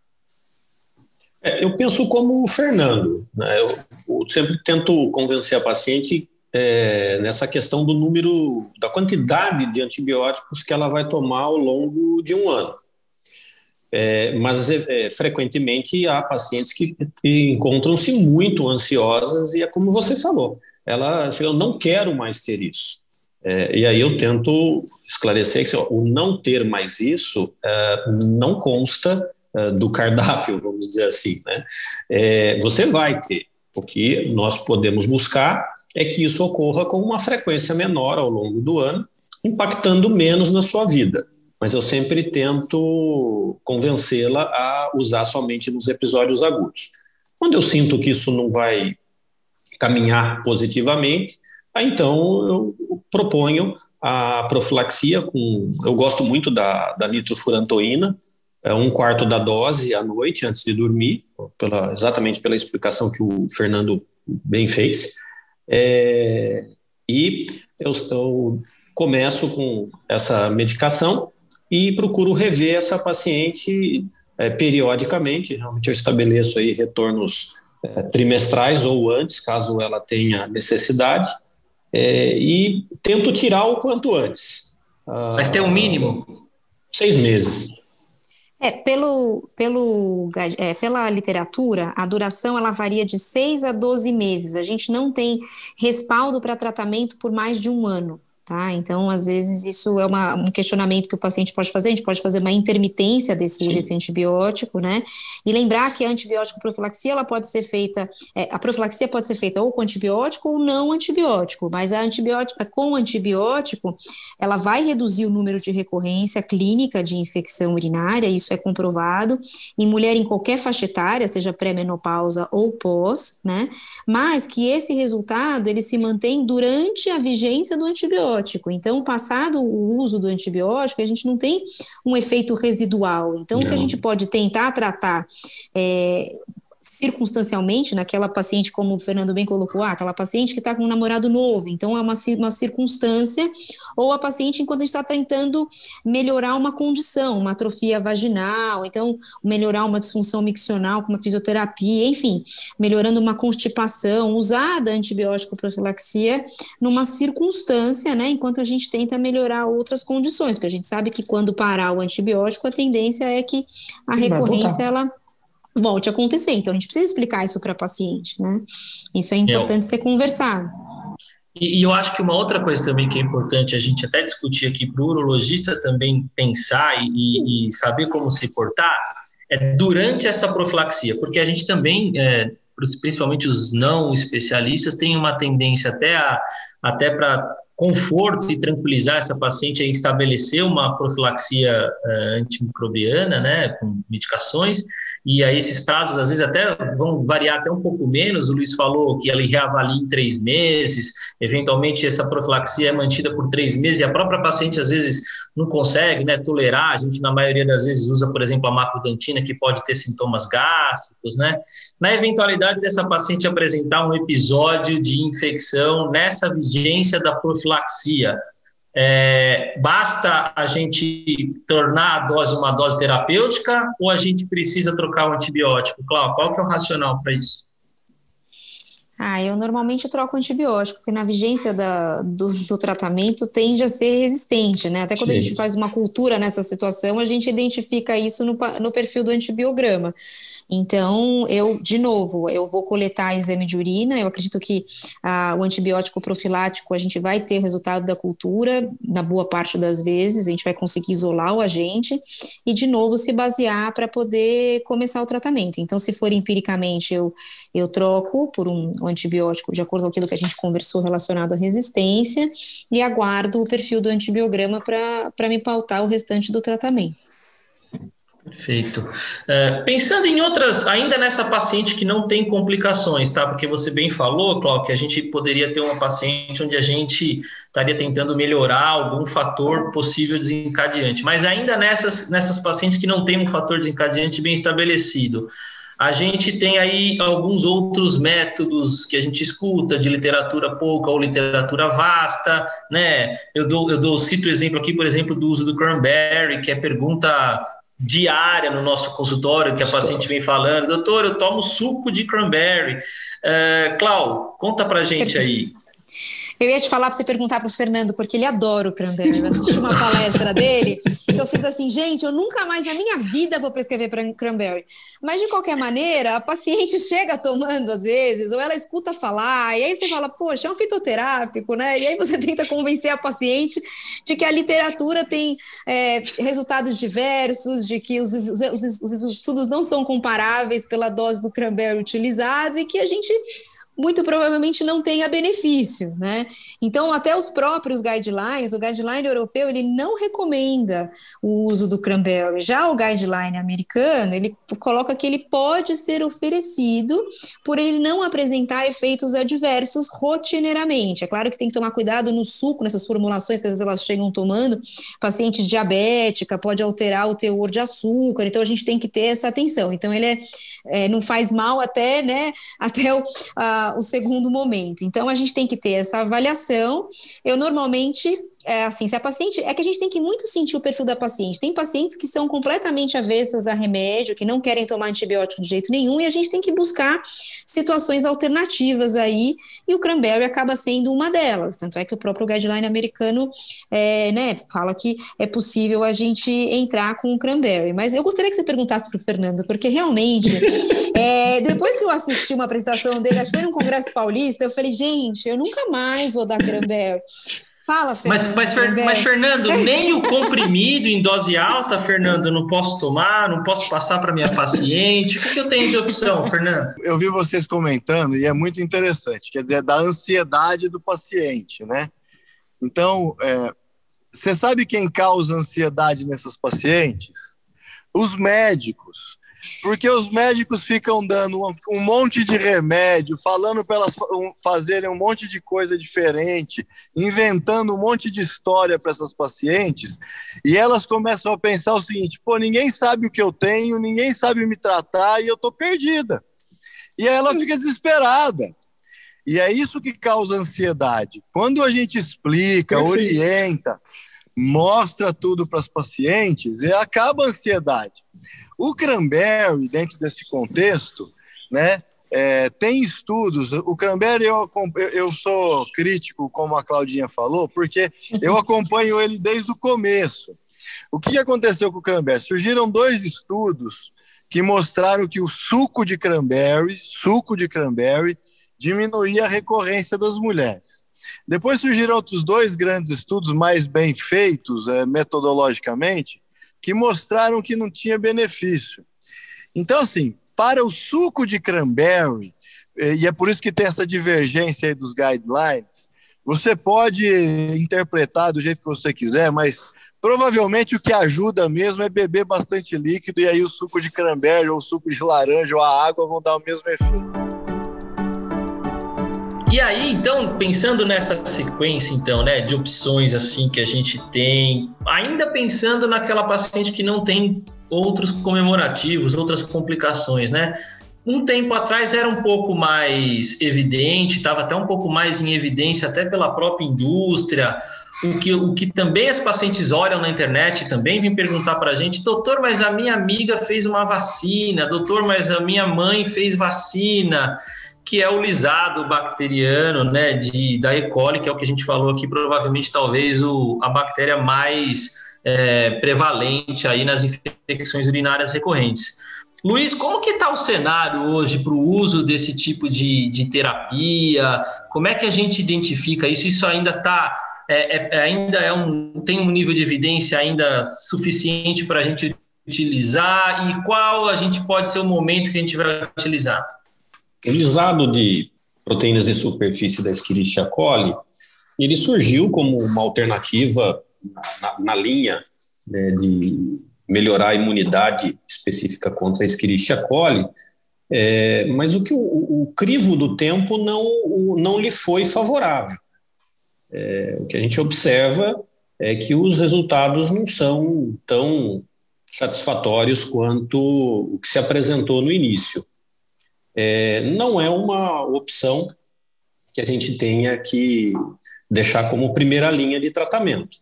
É, eu penso como o Fernando. Né? Eu, eu, sempre tento convencer a paciente é, nessa questão do número, da quantidade de antibióticos que ela vai tomar ao longo de um ano. É, mas é, é frequentemente há pacientes que, encontram-se muito ansiosas e é como você falou, ela eu não quero mais ter isso. É, e aí eu tento esclarecer que o não ter mais isso é, não consta do cardápio, vamos dizer assim. Né? Você vai ter. O que nós podemos buscar é que isso ocorra com uma frequência menor ao longo do ano, impactando menos na sua vida. Mas eu sempre tento convencê-la a usar somente nos episódios agudos. Quando eu sinto que isso não vai caminhar positivamente, então eu proponho a profilaxia com. Eu gosto muito da, da nitrofurantoína, é, um quarto da dose à noite antes de dormir, pela, exatamente pela explicação que o Fernando bem fez. É, e eu, eu começo com essa medicação e procuro rever essa paciente é, periodicamente. Realmente eu estabeleço aí retornos é, trimestrais ou antes, caso ela tenha necessidade. é, e tento tirar o quanto antes. Mas tem um mínimo? Seis meses. É, pelo, pelo, é, pela literatura, a duração ela varia de 6 a 12 meses. A gente não tem respaldo para tratamento por mais de um ano. Tá? Então, às vezes, isso é uma, um questionamento que o paciente pode fazer, a gente pode fazer uma intermitência desse, desse antibiótico, né? E lembrar que a antibiótico profilaxia, ela pode ser feita, é, a profilaxia pode ser feita ou com antibiótico ou não antibiótico, mas a antibiótica com antibiótico, ela vai reduzir o número de recorrência clínica de infecção urinária, isso é comprovado, em mulher em qualquer faixa etária, seja pré-menopausa ou pós, né? Mas que esse resultado, ele se mantém durante a vigência do antibiótico antibiótico. Então, passado o uso do antibiótico, a gente não tem um efeito residual. Então, não. o que a gente pode tentar tratar é, circunstancialmente naquela paciente, como o Fernando bem colocou, ah, aquela paciente que está com um namorado novo, então é uma, uma circunstância, ou a paciente enquanto a gente está tentando melhorar uma condição, uma atrofia vaginal, então melhorar uma disfunção miccional com uma fisioterapia, enfim, melhorando uma constipação, usada antibiótico profilaxia numa circunstância, né, enquanto a gente tenta melhorar outras condições, porque a gente sabe que quando parar o antibiótico, a tendência é que a recorrência, ela volte a acontecer. Então, a gente precisa explicar isso para a paciente, né? Isso é importante eu, ser conversado. E, e, eu acho que uma outra coisa também que é importante a gente até discutir aqui para o urologista também pensar e, e, saber como se portar é durante essa profilaxia, porque a gente também, é, principalmente os não especialistas, tem uma tendência até a, até para conforto e tranquilizar essa paciente a estabelecer uma profilaxia uh, antimicrobiana, né, com medicações, e aí esses prazos às vezes até vão variar até um pouco menos. O Luiz falou que ele reavalia em três meses, eventualmente essa profilaxia é mantida por três meses e a própria paciente às vezes não consegue né, tolerar. A gente, na maioria das vezes, usa, por exemplo, a macrodantina, que pode ter sintomas gástricos. Né? Na eventualidade dessa paciente apresentar um episódio de infecção nessa vigência da profilaxia, é, basta a gente tornar a dose uma dose terapêutica ou a gente precisa trocar o antibiótico? Cláudio, qual que é o racional para isso? Ah, eu normalmente troco antibiótico, porque na vigência da, do, do, tratamento tende a ser resistente, né? Até quando a gente faz uma cultura nessa situação, a gente identifica isso no, no perfil do antibiograma. Então, eu, de novo, eu vou coletar exame de urina, eu acredito que ah, o antibiótico profilático, a gente vai ter o resultado da cultura, na boa parte das vezes, a gente vai conseguir isolar o agente, e, de novo, se basear para poder começar o tratamento. Então, se for empiricamente, eu, eu troco por um, um antibiótico, de acordo com aquilo que a gente conversou relacionado à resistência, e aguardo o perfil do antibiograma para me pautar o restante do tratamento. Perfeito. É, pensando em outras, ainda nessa paciente que não tem complicações, tá? Porque você bem falou, Cláudio, que a gente poderia ter uma paciente onde a gente estaria tentando melhorar algum fator possível desencadeante. Mas ainda nessas, nessas pacientes que não tem um fator desencadeante bem estabelecido, a gente tem aí alguns outros métodos que a gente escuta de literatura pouca ou literatura vasta, né? Eu dou, eu dou cito o exemplo aqui, por exemplo, do uso do cranberry, que é pergunta diária no nosso consultório, que a paciente vem falando, doutor, eu tomo suco de cranberry. Uh, Clau, conta pra gente aí. Eu ia te falar para você perguntar para o Fernando, porque ele adora o cranberry. Eu assisti uma palestra dele que eu fiz assim, gente, eu nunca mais na minha vida vou prescrever para cranberry. Mas de qualquer maneira, a paciente chega tomando às vezes, ou ela escuta falar, e aí você fala, poxa, é um fitoterápico, né? E aí você tenta convencer a paciente de que a literatura tem é, resultados diversos, de que os, os, os, os estudos não são comparáveis pela dose do cranberry utilizado e que a gente muito provavelmente não tenha benefício, né? Então, até os próprios guidelines, o guideline europeu, ele não recomenda o uso do cranberry. Já o guideline americano, ele coloca que ele pode ser oferecido por ele não apresentar efeitos adversos rotineiramente. É claro que tem que tomar cuidado no suco, nessas formulações que às vezes elas chegam tomando, pacientes diabética, pode alterar o teor de açúcar, então a gente tem que ter essa atenção. Então, ele é, é não faz mal até, né, até o, a, o segundo momento. Então, a gente tem que ter essa avaliação. Eu normalmente é assim, se a paciente. É que a gente tem que muito sentir o perfil da paciente. Tem pacientes que são completamente avessas a remédio, que não querem tomar antibiótico de jeito nenhum, e a gente tem que buscar situações alternativas aí, e o cranberry acaba sendo uma delas. Tanto é que o próprio guideline americano é, né, fala que é possível a gente entrar com o cranberry. Mas eu gostaria que você perguntasse para o Fernando, porque realmente, é, depois que eu assisti uma apresentação dele, acho que foi num Congresso Paulista, eu falei, gente, eu nunca mais vou dar cranberry. Fala, Fernando. Mas, mas, mas, Fernando, nem o comprimido em dose alta, Fernando, eu não posso tomar, não posso passar para minha paciente. O que, que eu tenho de opção, Fernando? Eu vi vocês comentando e é muito interessante, quer dizer, da ansiedade do paciente, né? Então, é, você sabe quem causa ansiedade nessas pacientes? Os médicos. Porque os médicos ficam dando um, monte de remédio, falando para elas fazerem um monte de coisa diferente, inventando um monte de história para essas pacientes, e elas começam a pensar o seguinte: pô, ninguém sabe o que eu tenho, ninguém sabe me tratar e eu estou perdida. E aí ela fica desesperada. E é isso que causa ansiedade. Quando a gente explica, orienta, mostra tudo para as pacientes, e acaba a ansiedade. O cranberry, dentro desse contexto, né, é, tem estudos. O cranberry, eu, eu sou crítico, como a Claudinha falou, porque eu acompanho ele desde o começo. O que aconteceu com o cranberry? Surgiram dois estudos que mostraram que o suco de cranberry, suco de cranberry, diminuía a recorrência das mulheres. Depois surgiram outros dois grandes estudos mais bem feitos é, metodologicamente, que mostraram que não tinha benefício. Então, assim, para o suco de cranberry, é, e é por isso que tem essa divergência aí dos guidelines, você pode interpretar do jeito que você quiser, mas provavelmente o que ajuda mesmo é beber bastante líquido e aí o suco de cranberry ou o suco de laranja ou a água vão dar o mesmo efeito. E aí, então, pensando nessa sequência, então, né, de opções assim que a gente tem, ainda pensando naquela paciente que não tem outros comemorativos, outras complicações, né? Um tempo atrás era um pouco mais evidente, estava até um pouco mais em evidência, até pela própria indústria, o que, o que também as pacientes olham na internet também vêm perguntar para a gente, doutor, mas a minha amiga fez uma vacina, doutor, mas a minha mãe fez vacina que é o lisado bacteriano, né, de, da E. coli, que é o que a gente falou aqui, provavelmente talvez o, a bactéria mais é, prevalente aí nas infecções urinárias recorrentes. Luiz, como que está o cenário hoje para o uso desse tipo de, de terapia? Como é que a gente identifica isso? Isso ainda está é, é, ainda é um, tem um nível de evidência ainda suficiente para a gente utilizar e qual a gente pode ser o momento que a gente vai utilizar? Lisado de proteínas de superfície da Escherichia coli, ele surgiu como uma alternativa na, na linha né, de melhorar a imunidade específica contra a Escherichia coli, é, mas o que o, o, crivo do tempo não, o, não lhe foi favorável. É, o que a gente observa é que os resultados não são tão satisfatórios quanto o que se apresentou no início é, não é uma opção que a gente tenha que deixar como primeira linha de tratamento.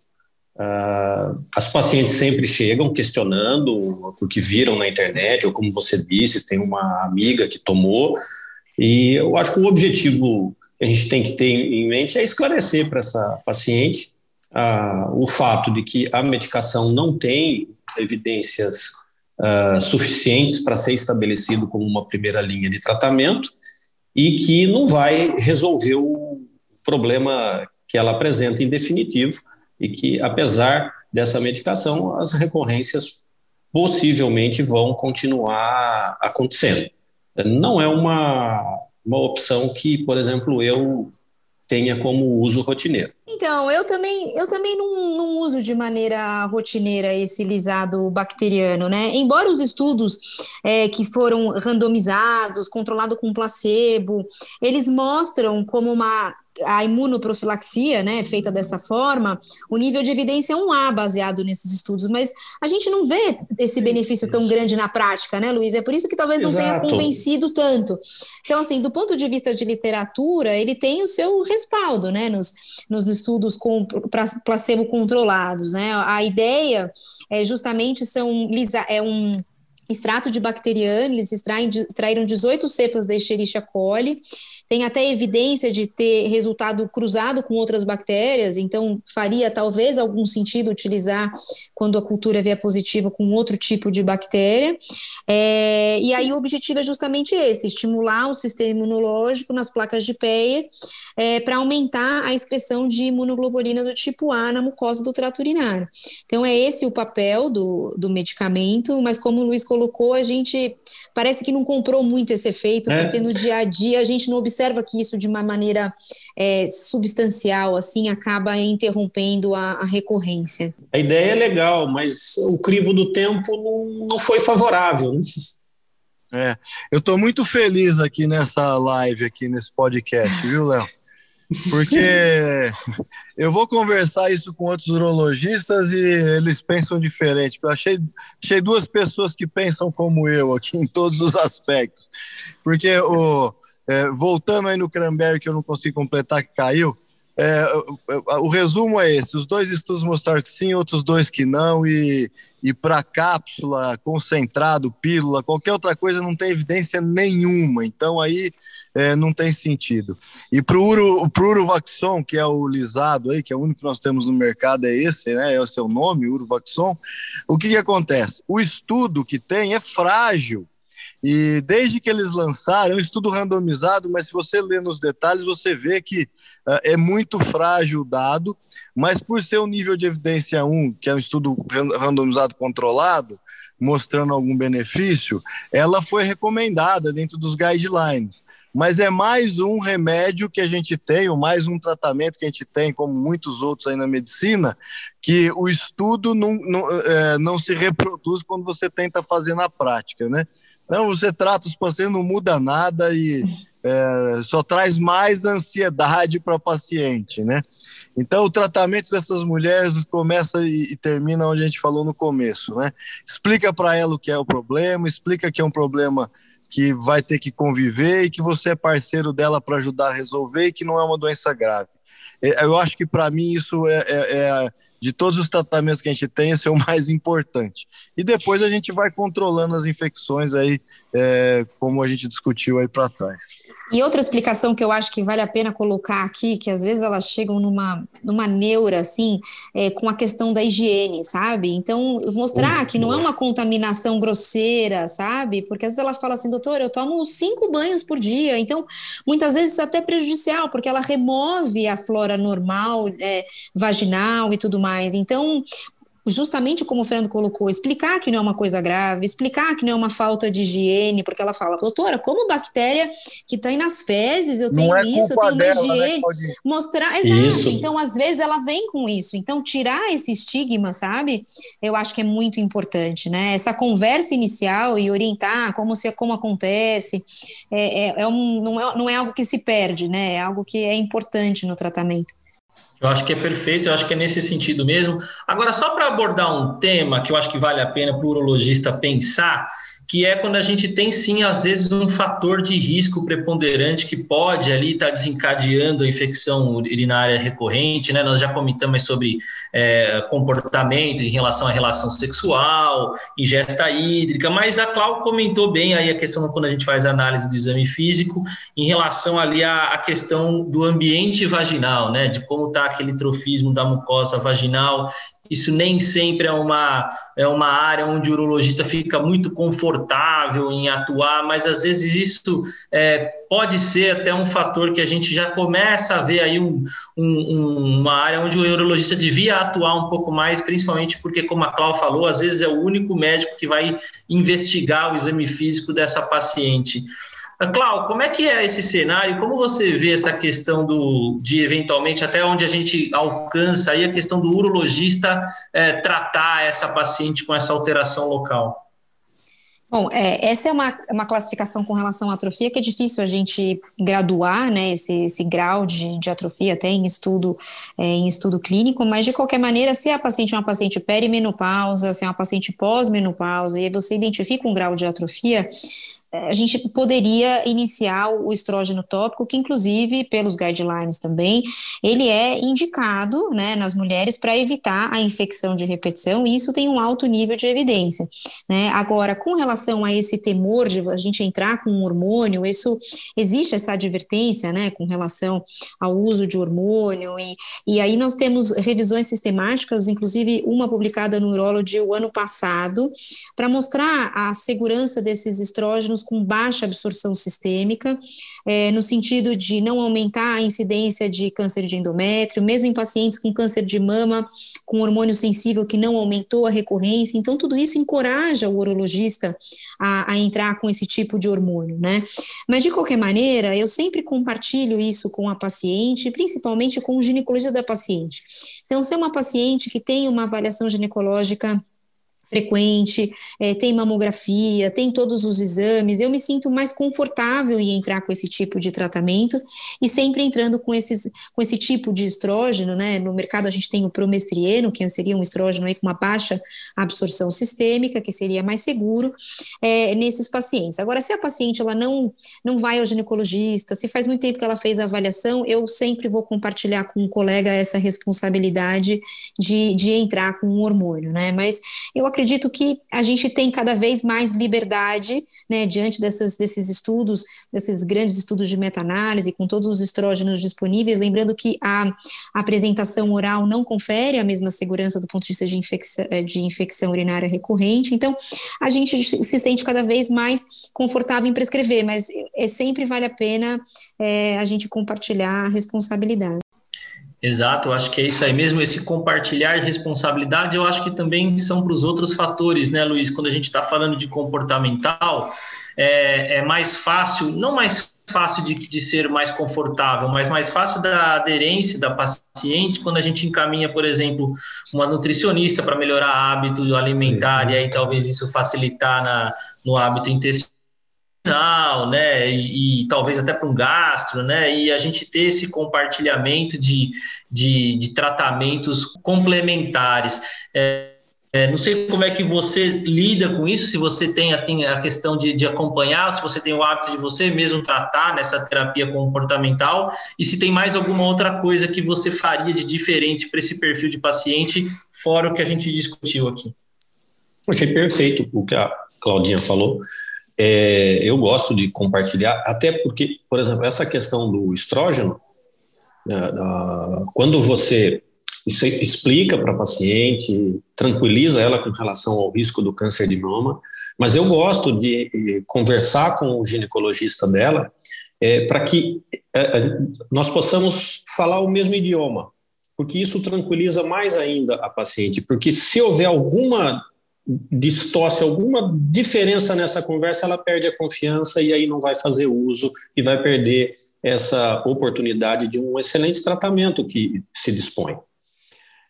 Ah, as pacientes sempre chegam questionando o que viram na internet, ou como você disse, tem uma amiga que tomou, e eu acho que o objetivo que a gente tem que ter em mente é esclarecer para essa paciente ah, o fato de que a medicação não tem evidências uh, suficientes para ser estabelecido como uma primeira linha de tratamento e que não vai resolver o problema que ela apresenta em definitivo e que, apesar dessa medicação, as recorrências possivelmente vão continuar acontecendo. Não é uma, uma opção que, por exemplo, eu tenha como uso rotineiro. Então, eu também, eu também não, não, uso de maneira rotineira esse lisado bacteriano, né? Embora os estudos é, que foram randomizados, controlados com placebo, eles mostram como uma a imunoprofilaxia, né, feita dessa forma, o nível de evidência é um A baseado nesses estudos, mas a gente não vê esse benefício tão grande na prática, né, Luiz? É por isso que talvez não Exato. tenha convencido tanto. Então, assim, do ponto de vista de literatura, ele tem o seu respaldo, né, nos, nos estudos com placebo controlados, né? A ideia é justamente são é um extrato de bacteriano, eles extraem, extraíram 18 cepas da Escherichia coli, tem até evidência de ter resultado cruzado com outras bactérias, então faria talvez algum sentido utilizar quando a cultura vier positiva com outro tipo de bactéria. É, e aí o objetivo é justamente esse: estimular o sistema imunológico nas placas de PEA é, para aumentar a excreção de imunoglobulina do tipo A na mucosa do trato urinário. Então é esse o papel do, do medicamento, mas como o Luiz colocou, a gente parece que não comprou muito esse efeito, é. porque no dia a dia a gente não observa observa que isso de uma maneira é, substancial assim acaba interrompendo a, a, recorrência. A ideia é legal, mas o crivo do tempo não, não foi favorável. Né? É, eu estou muito feliz aqui nessa live, aqui nesse podcast, viu, Léo? Porque eu vou conversar isso com outros urologistas e eles pensam diferente. Eu achei, achei duas pessoas que pensam como eu aqui em todos os aspectos. Porque o, é, voltando aí no Cranberry, que eu não consigo completar, que caiu, é, o, o, resumo é esse: os dois estudos mostraram que sim, outros dois que não, e, e para cápsula, concentrado, pílula, qualquer outra coisa não tem evidência nenhuma. Então aí é, não tem sentido. E para o Uro, Urovaxon, que é o lisado aí, que é o único que nós temos no mercado, é esse, né? É o seu nome, Urovaxon. O que, que acontece? O estudo que tem é frágil. E desde que eles lançaram, é um estudo randomizado, mas se você ler nos detalhes, você vê que uh, é muito frágil o dado, mas por ser um nível de evidência 1, que é um estudo randomizado controlado, mostrando algum benefício, ela foi recomendada dentro dos guidelines. Mas é mais um remédio que a gente tem, ou mais um tratamento que a gente tem, como muitos outros aí na medicina, que o estudo não, não, é, não se reproduz quando você tenta fazer na prática, né? Não, você trata os pacientes, não muda nada e é, só traz mais ansiedade para o paciente, né? Então, o tratamento dessas mulheres começa e, e termina onde a gente falou no começo, né? Explica para ela o que é o problema, explica que é um problema que vai ter que conviver e que você é parceiro dela para ajudar a resolver e que não é uma doença grave. É, eu acho que para mim isso é, é, é de todos os tratamentos que a gente tem, esse é o mais importante. E depois a gente vai controlando as infecções aí, é, como a gente discutiu aí para trás. E outra explicação que eu acho que vale a pena colocar aqui, que às vezes elas chegam numa, numa neura, assim, é, com a questão da higiene, sabe? Então, mostrar que não é uma contaminação grosseira, sabe? Porque às vezes ela fala assim, doutor, eu tomo cinco banhos por dia, então muitas vezes isso é até prejudicial, porque ela remove a flora normal, é, vaginal e tudo mais. Então, justamente como o Fernando colocou, explicar que não é uma coisa grave, explicar que não é uma falta de higiene, porque ela fala, doutora, como bactéria que está aí nas fezes, eu tenho é isso, eu tenho uma dela, né, higiene, né, mostrar, exato, isso. então às vezes ela vem com isso, então tirar esse estigma, sabe, eu acho que é muito importante, né, essa conversa inicial e orientar como, se, como acontece, é, é, é um, não, é, não é algo que se perde, né, é algo que é importante no tratamento. Eu acho que é perfeito, eu acho que é nesse sentido mesmo. Agora, só para abordar um tema que eu acho que vale a pena para o urologista pensar, que é quando a gente tem sim, às vezes, um fator de risco preponderante que pode ali estar tá desencadeando a infecção urinária recorrente, né? Nós já comentamos sobre é, comportamento em relação à relação sexual, ingesta hídrica, mas a Cláudia comentou bem aí a questão quando a gente faz a análise do exame físico em relação ali à, à questão do ambiente vaginal, né? De como está aquele trofismo da mucosa vaginal isso nem sempre é uma, é uma área onde o urologista fica muito confortável em atuar, mas às vezes isso é, pode ser até um fator que a gente já começa a ver aí um, um, uma área onde o urologista devia atuar um pouco mais, principalmente porque, como a Cláudia falou, às vezes é o único médico que vai investigar o exame físico dessa paciente. Cláudio, como é que é esse cenário? Como você vê essa questão do, de eventualmente até onde a gente alcança aí a questão do urologista é, tratar essa paciente com essa alteração local? Bom, é, essa é uma, uma classificação com relação à atrofia que é difícil a gente graduar, né, esse, esse grau de, de atrofia até em estudo, é, em estudo clínico, mas de qualquer maneira, se a paciente é uma paciente perimenopausa, se é uma paciente pós-menopausa, e você identifica um grau de atrofia, a gente poderia iniciar o estrógeno tópico, que inclusive, pelos guidelines também, ele é indicado né, nas mulheres para evitar a infecção de repetição, e isso tem um alto nível de evidência. Né? Agora, com relação a esse temor de a gente entrar com um hormônio, isso existe essa advertência né, com relação ao uso de hormônio, e, e aí nós temos revisões sistemáticas, inclusive uma publicada no Urology o ano passado, para mostrar a segurança desses estrógenos com baixa absorção sistêmica, é, no sentido de não aumentar a incidência de câncer de endométrio, mesmo em pacientes com câncer de mama, com hormônio sensível que não aumentou a recorrência. Então, tudo isso encoraja o urologista a, a entrar com esse tipo de hormônio, né? Mas, de qualquer maneira, eu sempre compartilho isso com a paciente, principalmente com o ginecologista da paciente. Então, se é uma paciente que tem uma avaliação ginecológica frequente, é, tem mamografia, tem todos os exames, eu me sinto mais confortável em entrar com esse tipo de tratamento e sempre entrando com, esses, com esse tipo de estrógeno, né? No mercado a gente tem o promestrieno, que seria um estrógeno aí com uma baixa absorção sistêmica, que seria mais seguro é, nesses pacientes. Agora, se a paciente ela não, não vai ao ginecologista, se faz muito tempo que ela fez a avaliação, eu sempre vou compartilhar com um colega essa responsabilidade de, de entrar com um hormônio, né? Mas eu acredito acredito que a gente tem cada vez mais liberdade, né, diante dessas, desses estudos, desses grandes estudos de meta-análise, com todos os estrógenos disponíveis, lembrando que a, apresentação oral não confere a mesma segurança do ponto de vista de infecção, eh, de infecção urinária recorrente, então a gente se sente cada vez mais confortável em prescrever, mas é, sempre vale a pena é, a gente compartilhar a responsabilidade. Exato, eu acho que é isso aí mesmo, esse compartilhar de responsabilidade, eu acho que também são para os outros fatores, né, Luiz? Quando a gente está falando de comportamental, é, é, mais fácil, não mais fácil de, de ser mais confortável, mas mais fácil da aderência da paciente quando a gente encaminha, por exemplo, uma nutricionista para melhorar hábito alimentar, e aí talvez isso facilitar na, no hábito intestinal né, e, e talvez até para um gastro, né, e a gente ter esse compartilhamento de, de, de tratamentos complementares. É, é, não sei como é que você lida com isso, se você tem, tem a questão de, de acompanhar, se você tem o hábito de você mesmo tratar nessa terapia comportamental, e se tem mais alguma outra coisa que você faria de diferente para esse perfil de paciente, fora o que a gente discutiu aqui. Achei perfeito o que a Claudinha falou. É, eu gosto de compartilhar, até porque, por exemplo, essa questão do estrógeno, né, quando você explica para a paciente, tranquiliza ela com relação ao risco do câncer de mama, mas eu gosto de conversar com o ginecologista dela é, para que é, nós possamos falar o mesmo idioma, porque isso tranquiliza mais ainda a paciente, porque se houver alguma distorce alguma diferença nessa conversa, ela perde a confiança e aí não vai fazer uso e vai perder essa oportunidade de um excelente tratamento que se dispõe.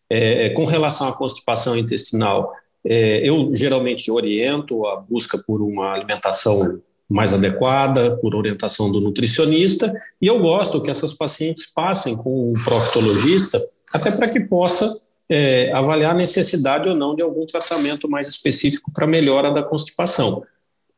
É, com relação à constipação intestinal, é, eu geralmente oriento a busca por uma alimentação mais adequada, por orientação do nutricionista, e eu gosto que essas pacientes passem com um proctologista, até para que possa é, avaliar a necessidade ou não de algum tratamento mais específico para melhora da constipação.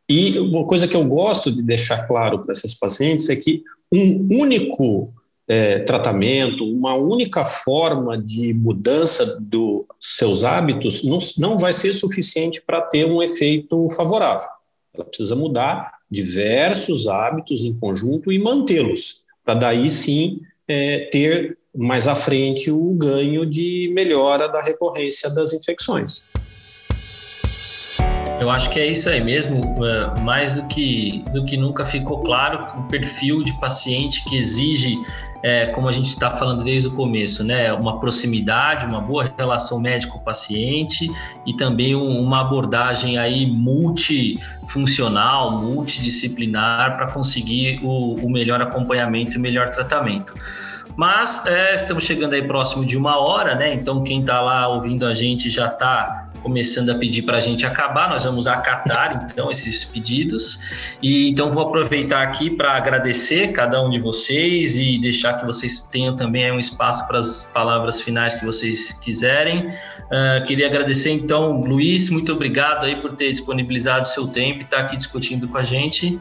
E uma coisa que eu gosto de deixar claro para essas pacientes é que um único é, tratamento, uma única forma de mudança dos seus hábitos não, não vai ser suficiente para ter um efeito favorável. Ela precisa mudar diversos hábitos em conjunto e mantê-los, para daí sim é, ter mais à frente o ganho de melhora da recorrência das infecções. Eu acho que é isso aí mesmo, é, mais do que, do que nunca ficou claro o perfil de paciente que exige, é, como a gente está falando desde o começo, né, uma proximidade, uma boa relação médico-paciente e também um, uma abordagem aí multifuncional, multidisciplinar para conseguir o, o melhor acompanhamento e melhor tratamento. Mas é, estamos chegando aí próximo de uma hora, né? Então quem está lá ouvindo a gente já está começando a pedir para a gente acabar, nós vamos acatar então esses pedidos. E então vou aproveitar aqui para agradecer cada um de vocês e deixar que vocês tenham também um espaço para as palavras finais que vocês quiserem. Uh, queria agradecer então, Luiz, muito obrigado aí por ter disponibilizado seu tempo e estar tá aqui discutindo com a gente.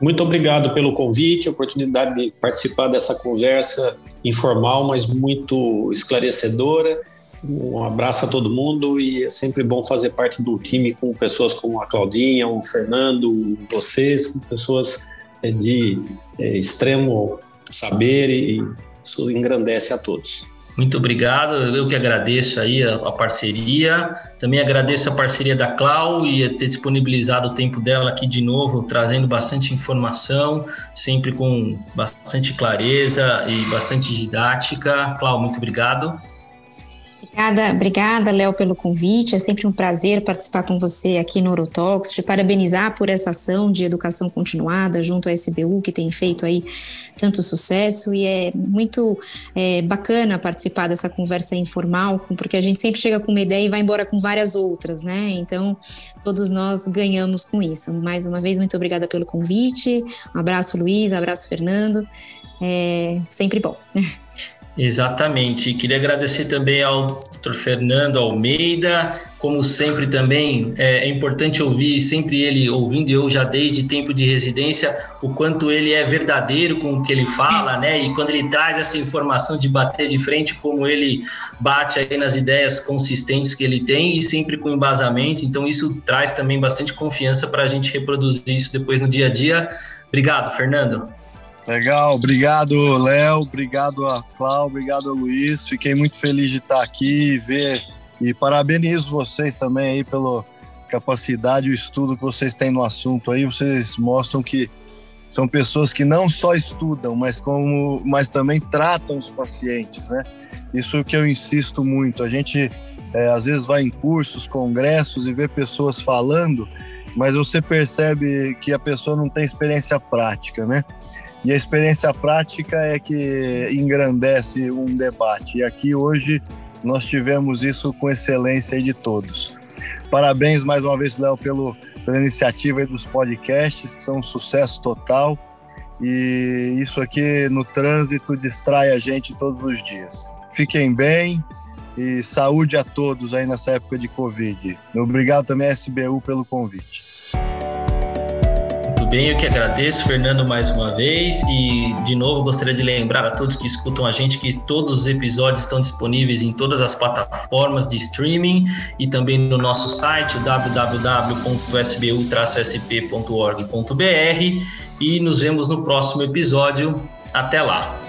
Muito obrigado pelo convite, oportunidade de participar dessa conversa informal, mas muito esclarecedora. Um abraço a todo mundo e é sempre bom fazer parte do time com pessoas como a Claudinha, o Fernando, vocês, pessoas é, de é, extremo saber e isso engrandece a todos. Muito obrigado, eu que agradeço aí a, a, parceria. Também agradeço a parceria da Clau e ter disponibilizado o tempo dela aqui de novo, trazendo bastante informação, sempre com bastante clareza e bastante didática. Clau, muito obrigado. Obrigada, obrigada, Léo, pelo convite. É sempre um prazer participar com você aqui no Orotox, te parabenizar por essa ação de educação continuada junto à SBU, que tem feito aí tanto sucesso, e é muito é, bacana participar dessa conversa informal, porque a gente sempre chega com uma ideia e vai embora com várias outras, né? Então, todos nós ganhamos com isso. Mais uma vez, muito obrigada pelo convite. Um abraço, Luiz, um abraço, Fernando. É sempre bom. Exatamente. Queria agradecer também ao Dr. Fernando Almeida. Como sempre, também é, é, importante ouvir, sempre ele ouvindo, eu já desde tempo de residência, o quanto ele é verdadeiro com o que ele fala, né? E quando ele traz essa informação de bater de frente, como ele bate aí nas ideias consistentes que ele tem e sempre com embasamento. Então, isso traz também bastante confiança para a gente reproduzir isso depois no dia a dia. Obrigado, Fernando. Legal, obrigado, Léo, obrigado a Cláudio, obrigado a Luiz. Fiquei muito feliz de estar aqui e ver e parabenizo vocês também aí pela capacidade e o estudo que vocês têm no assunto aí. Vocês mostram que são pessoas que não só estudam, mas como mas também tratam os pacientes, né? Isso que eu insisto muito. A gente é, às vezes vai em cursos, congressos e vê pessoas falando, mas você percebe que a pessoa não tem experiência prática, né? E a experiência prática é que engrandece um debate. E aqui hoje nós tivemos isso com excelência de todos. Parabéns mais uma vez, Léo, pelo, pela iniciativa dos podcasts, que são um sucesso total. E isso aqui no trânsito distrai a gente todos os dias. Fiquem bem e saúde a todos aí nessa época de Covid. Obrigado também, SBU, pelo convite bem, eu que agradeço, Fernando, mais uma vez. E, de novo, gostaria de lembrar a todos que escutam a gente que todos os episódios estão disponíveis em todas as plataformas de streaming e também no nosso site www.sbu-sp.org.br. E nos vemos no próximo episódio. Até lá!